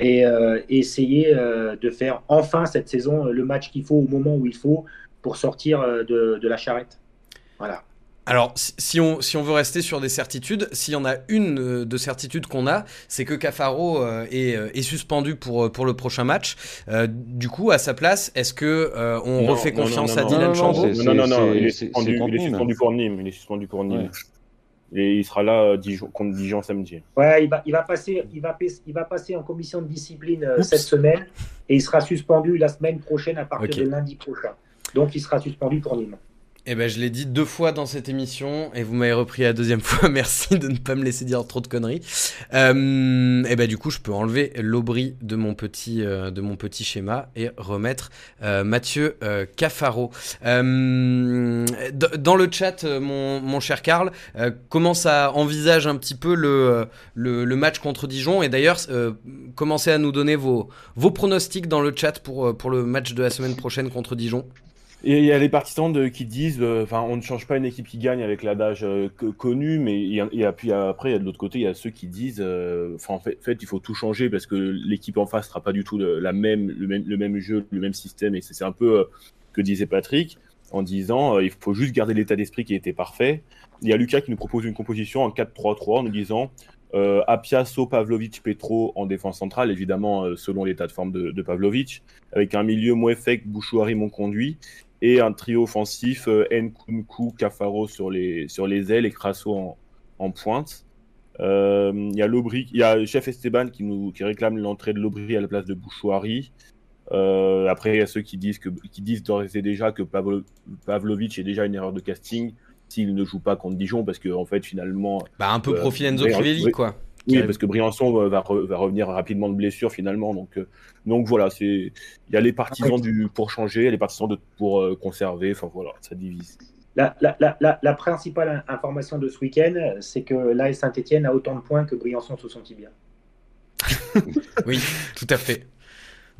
E: et, euh, essayer euh, de faire enfin cette saison le match qu'il faut au moment où il faut pour sortir de, de la charrette. Voilà.
C: Alors, si on, si on veut rester sur des certitudes, s'il y en a une euh, de certitude qu'on a, c'est que Cafaro euh, est, euh, est, suspendu pour, pour le prochain match. Euh, du coup, à sa place, est-ce que euh, on
F: Non,
C: refait
F: non,
C: confiance
F: non,
C: à Dylan Chambaud
F: Non, non, non, il est suspendu,
D: c'est
F: il est
D: contre
F: suspendu pour Nîmes. Il est suspendu pour Nîmes. Et il sera là euh, Dijon- contre Dijon samedi.
E: Ouais, il va, il va passer, il va, pas- il va passer en commission de discipline euh,
C: Oups.
E: cette semaine et il sera suspendu la semaine prochaine à partir de lundi prochain. Donc il sera suspendu pour Nîmes.
C: Eh ben, je l'ai dit deux fois dans cette émission et vous m'avez repris la deuxième fois. Merci de ne pas me laisser dire trop de conneries. Euh, et ben, du coup, je peux enlever l'Aubry de mon petit euh, de mon petit schéma et remettre euh, Mathieu euh, Cafaro. Euh, dans le chat, euh, mon, mon cher Karl, comment ça envisage un petit peu le, le, le match contre Dijon? Et d'ailleurs, commencez à nous donner vos vos pronostics dans le chat pour pour le match de la semaine prochaine contre Dijon.
F: Et il y a les partisans qui disent, euh, enfin, on ne change pas une équipe qui gagne avec l'adage euh, connu, mais puis après, il y a de l'autre côté, il y a ceux qui disent, euh, en fait, il faut tout changer parce que l'équipe en face sera pas du tout le, la même, le même, le même jeu, le même système, et c'est un peu euh, que disait Patrick en disant, euh, il faut juste garder l'état d'esprit qui était parfait. Il y a Lucas qui nous propose une composition en 4-3-3 en nous disant. Euh, Apia, So, Pavlovic, Petro en défense centrale, évidemment selon l'état de forme de, Pavlovic, avec un milieu Mouefek, Bouchouari, Monconduit, et un trio offensif euh, Nkunku, Cafaro sur les, sur les ailes et Crasso en, en pointe. Euh, Il y a il y a Chef Esteban qui, nous, qui réclame l'entrée de l'Aubry à la place de Bouchouari. Euh, après, il y a ceux qui disent, que, qui disent d'ores et déjà que Pavlo, Pavlovic est déjà une erreur de casting s'il ne joue pas contre Dijon, parce que en fait, finalement,
C: Bah, un peu
F: Euh,
C: profil Enzo Crivelli, quoi.
F: Oui, parce que Briançon va, re- va revenir rapidement de blessure finalement. Donc, euh, donc voilà, c'est il y a les partisans du pour changer, il y a les partisans de, pour euh, conserver. Enfin voilà, ça divise.
E: La, la, la, la, la principale information de ce week-end, c'est que l'AS Saint-Etienne a autant de points que Briançon sous son tibia.
C: Oui, tout à fait.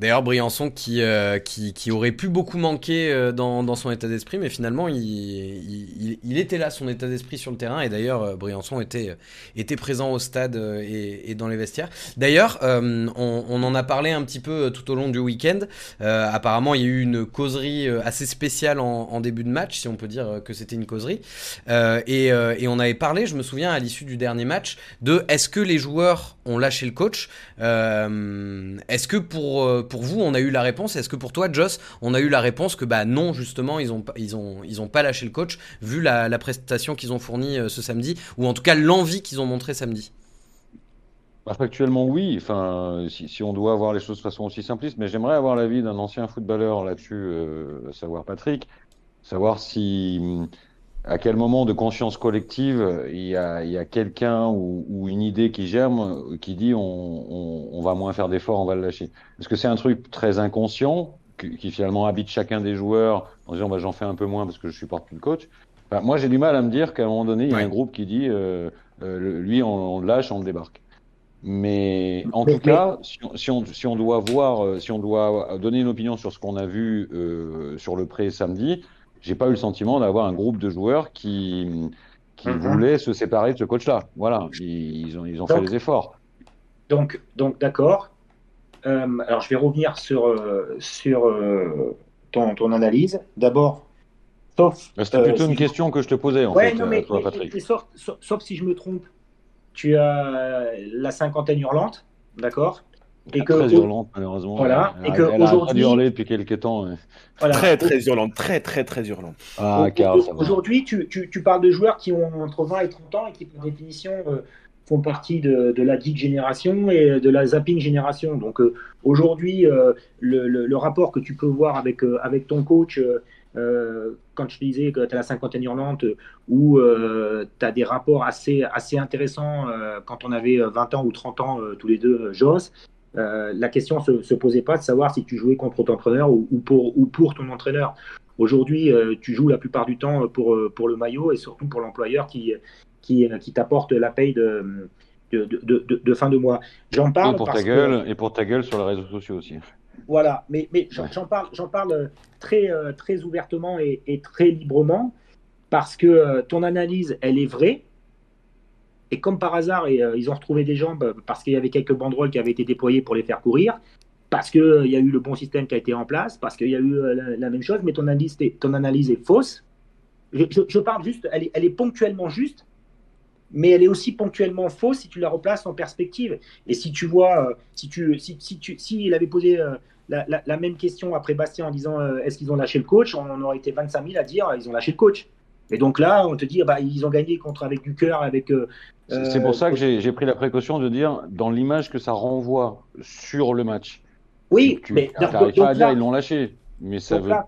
C: D'ailleurs, Briançon qui, euh, qui, qui aurait pu beaucoup manquer euh, dans, dans son état d'esprit, mais finalement, il, il, était là, son état d'esprit sur le terrain. Et d'ailleurs, euh, Briançon était, était présent au stade et, et dans les vestiaires. D'ailleurs, on, on en a parlé un petit peu tout au long du week-end. Apparemment, il y a eu une causerie assez spéciale en, en début de match, si on peut dire que c'était une causerie. Et, et on avait parlé, je me souviens, à l'issue du dernier match, de est-ce que les joueurs ont lâché le coach? Est-ce que pour, pour vous, on a eu la réponse. Est-ce que pour toi, Joss, on a eu la réponse que bah non, justement, ils ont, ils ont, ils ont pas lâché le coach, vu la, prestation qu'ils ont fournie euh, ce samedi, ou en tout cas l'envie qu'ils ont montré samedi?
D: Bah, Factuellement, oui. Enfin, si, on doit voir les choses de façon aussi simpliste, mais j'aimerais avoir l'avis d'un ancien footballeur là-dessus, euh, à savoir Patrick, savoir si, à quel moment de conscience collective euh, il y a, il y a quelqu'un ou, ou une idée qui germe, euh, qui dit on, on, on va moins faire d'efforts, on va le lâcher? Est-ce que c'est un truc très inconscient qui, qui finalement habite chacun des joueurs en disant bah, j'en fais un peu moins parce que je supporte plus le coach? Enfin, moi, j'ai du mal à me dire qu'à un moment donné, il y a
C: Ouais.
D: un groupe qui dit euh, euh, lui, on, on le lâche, on le débarque. Mais en
E: Mais-
D: tout cas, si on, si, on, si on doit voir, si on doit donner une opinion sur ce qu'on a vu euh, sur le pré samedi, j'ai pas eu le sentiment d'avoir un groupe de joueurs qui, qui
E: Mhm.
D: voulaient se séparer de ce coach-là. Voilà, ils, ils ont, ils ont fait les efforts.
E: Donc, donc d'accord. Euh, alors, je vais revenir sur, euh, sur euh, ton, ton analyse. D'abord, sauf.
D: C'était
E: euh,
D: plutôt
E: si
D: une
E: je-
D: question que je te posais en
E: Ouais,
D: fait,
E: non, mais,
D: toi, Patrick.
E: sauf- sauf si je me trompe, tu as la cinquantaine hurlante, d'accord? Et que
D: Très hurlante, malheureusement.
E: Voilà,
D: Elle,
E: et que
D: elle
E: aujourd'hui-
D: depuis quelques temps.
E: voilà.
F: Très très hurlante, très très très hurlante.
D: Ah.
E: Aujourd'hui, tu, tu- tu parles de joueurs qui ont entre 20 et 30 ans et qui, par définition, euh, font partie de, de la geek génération et de la zapping génération. Donc euh, aujourd'hui, euh, le, le- le rapport que tu peux voir avec, euh, avec ton coach, euh, euh, quand je te disais que tu as la cinquantaine hurlante, euh, où tu as des rapports assez, assez intéressants euh, quand on avait 20 ans ou 30 ans euh, tous les deux, euh, Joss, euh, la question se, se posait pas de savoir si tu jouais contre ton entraîneur ou, ou pour, ou pour ton entraîneur. Aujourd'hui, euh, tu joues la plupart du temps pour, euh, pour le maillot et surtout pour l'employeur qui, qui, qui t'apporte la paye de, de, de, de- de fin de mois. J'en parle
D: Et pour
E: parce
D: ta
E: que-
D: gueule, et pour ta gueule sur les réseaux sociaux aussi.
E: voilà, mais, mais j'en
D: Ouais.
E: parle, j'en parle très, très ouvertement et, et très librement parce que ton analyse, elle est vraie. Et comme par hasard, et, euh, ils ont retrouvé des jambes parce qu'il y avait quelques banderoles qui avaient été déployées pour les faire courir, parce qu'il il y a eu le bon système qui a été en place, parce qu'il y a eu euh, la, même chose, mais ton analyse, est- ton analyse est fausse. je, parle juste, elle est, elle est, ponctuellement juste, mais elle est aussi ponctuellement fausse si tu la replaces en perspective. Et si tu vois, euh, si tu, si, si tu, si il avait posé euh, la, même question après Bastien en disant euh, est-ce qu'ils ont lâché le coach, on, aurait été 25 000 à dire ils ont lâché le coach. Et donc là, on te dit bah, ils ont gagné contre avec du cœur, avec.
D: c'est pour ça que j'ai pris la précaution de dire dans l'image que ça renvoie sur le match.
E: Oui,
D: tu, mais donc, pas à dire ils l'ont lâché. Mais ça
E: donc, là,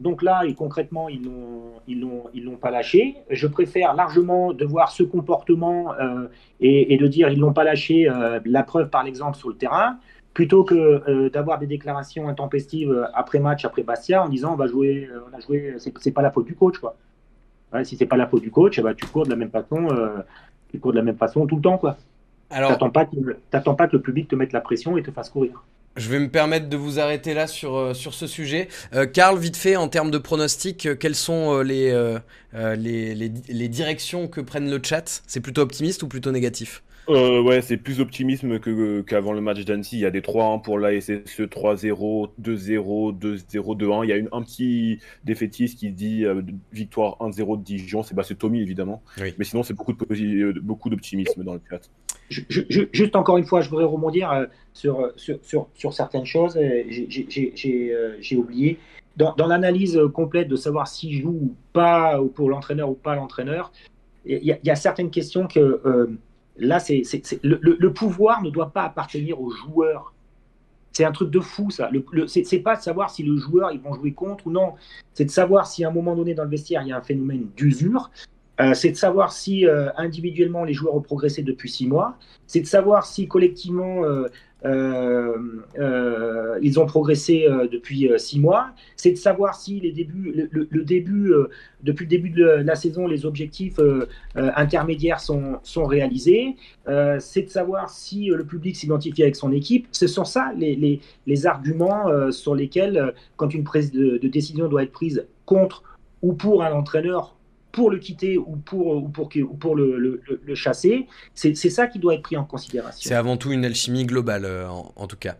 E: donc, là, et concrètement, ils l'ont, ils l'ont, pas lâché. Je préfère largement de voir ce comportement euh, et, de dire ils l'ont pas lâché. Euh, la preuve par l'exemple sur le terrain, plutôt que euh, d'avoir des déclarations intempestives après match, après Bastia, en disant on va jouer, on a joué, c'est, pas la faute du coach, quoi. Si c'est pas la faute du coach, tu cours de la même façon, tu cours de la même façon tout le temps, quoi. Alors, t'attends pas, t'attends pas que le public te mette la pression et te fasse courir.
C: Je vais me permettre de vous arrêter là sur, euh, sur ce sujet. Euh, Karl, vite fait, en termes de pronostics, euh, quelles sont les, les, les, directions que prennent le chat? C'est plutôt optimiste ou plutôt négatif?
F: Euh, ouais, c'est plus optimisme que, qu'avant le match d'Annecy. Il y a des 3-1 pour l'ASSE, 3-0, 2-0, 2-0, 2-1. Il y a une, un petit défaitiste qui dit euh, victoire 1-0 de Dijon. C'est, bah, Tommy, évidemment. Mais sinon, c'est beaucoup, de, euh, beaucoup d'optimisme dans le chat.
E: juste encore une fois, je voudrais rebondir sur, sur, sur, sur certaines choses. J'ai, j'ai, oublié. Dans, dans, l'analyse complète de savoir s'il joue ou pas, ou pour l'entraîneur ou pas l'entraîneur, il y, y, a certaines questions que Là, c'est, le, pouvoir ne doit pas appartenir aux joueurs. C'est un truc de fou, ça. Le, c'est, pas de savoir si le joueur, ils vont jouer contre ou non. C'est de savoir si à un moment donné dans le vestiaire, il y a un phénomène d'usure. Euh, c'est de savoir si euh, individuellement les joueurs ont progressé depuis six mois. C'est de savoir si collectivement euh, ils ont progressé euh, depuis six mois. C'est de savoir si les débuts, depuis le début de la saison, les objectifs intermédiaires sont, réalisés. c'est de savoir si le public s'identifie avec son équipe. Ce sont ça les, arguments sur lesquels, quand une prise de décision doit être prise contre ou pour un entraîneur pour le quitter ou pour, ou pour, ou pour le, le, chasser. C'est ça qui doit être pris en considération.
C: C'est avant tout une alchimie globale, euh, en, en, tout cas.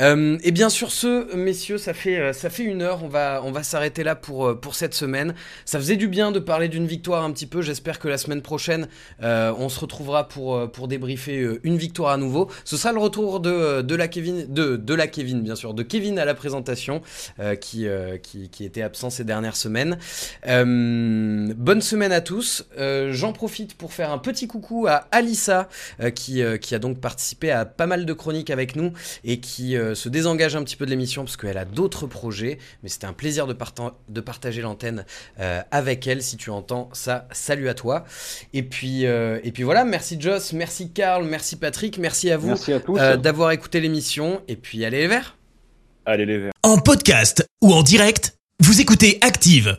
C: Euh, et bien sur ce, messieurs, ça fait, euh, ça fait une heure. On va, on va s'arrêter là pour, pour cette semaine. Ça faisait du bien de parler d'une victoire un petit peu. J'espère que la semaine prochaine, on se retrouvera pour, pour débriefer une victoire à nouveau. Ce sera le retour de, de la Kevin, de, de la Kevin, bien sûr, de Kevin à la présentation, qui, qui, qui, était absent ces dernières semaines. bonne semaine à tous. Euh, j'en profite pour faire un petit coucou à Alissa, euh, qui, euh, qui, a donc participé à pas mal de chroniques avec nous et qui se désengage un petit peu de l'émission parce qu'elle a d'autres projets. Mais c'était un plaisir de, de partager l'antenne avec elle. Si tu entends ça, salut à toi. Et puis, et puis voilà, merci Joss, merci Karl, merci Patrick, merci à vous d'avoir écouté l'émission. Et puis allez les verts.
F: Allez les verts.
A: En podcast ou en direct, vous écoutez Active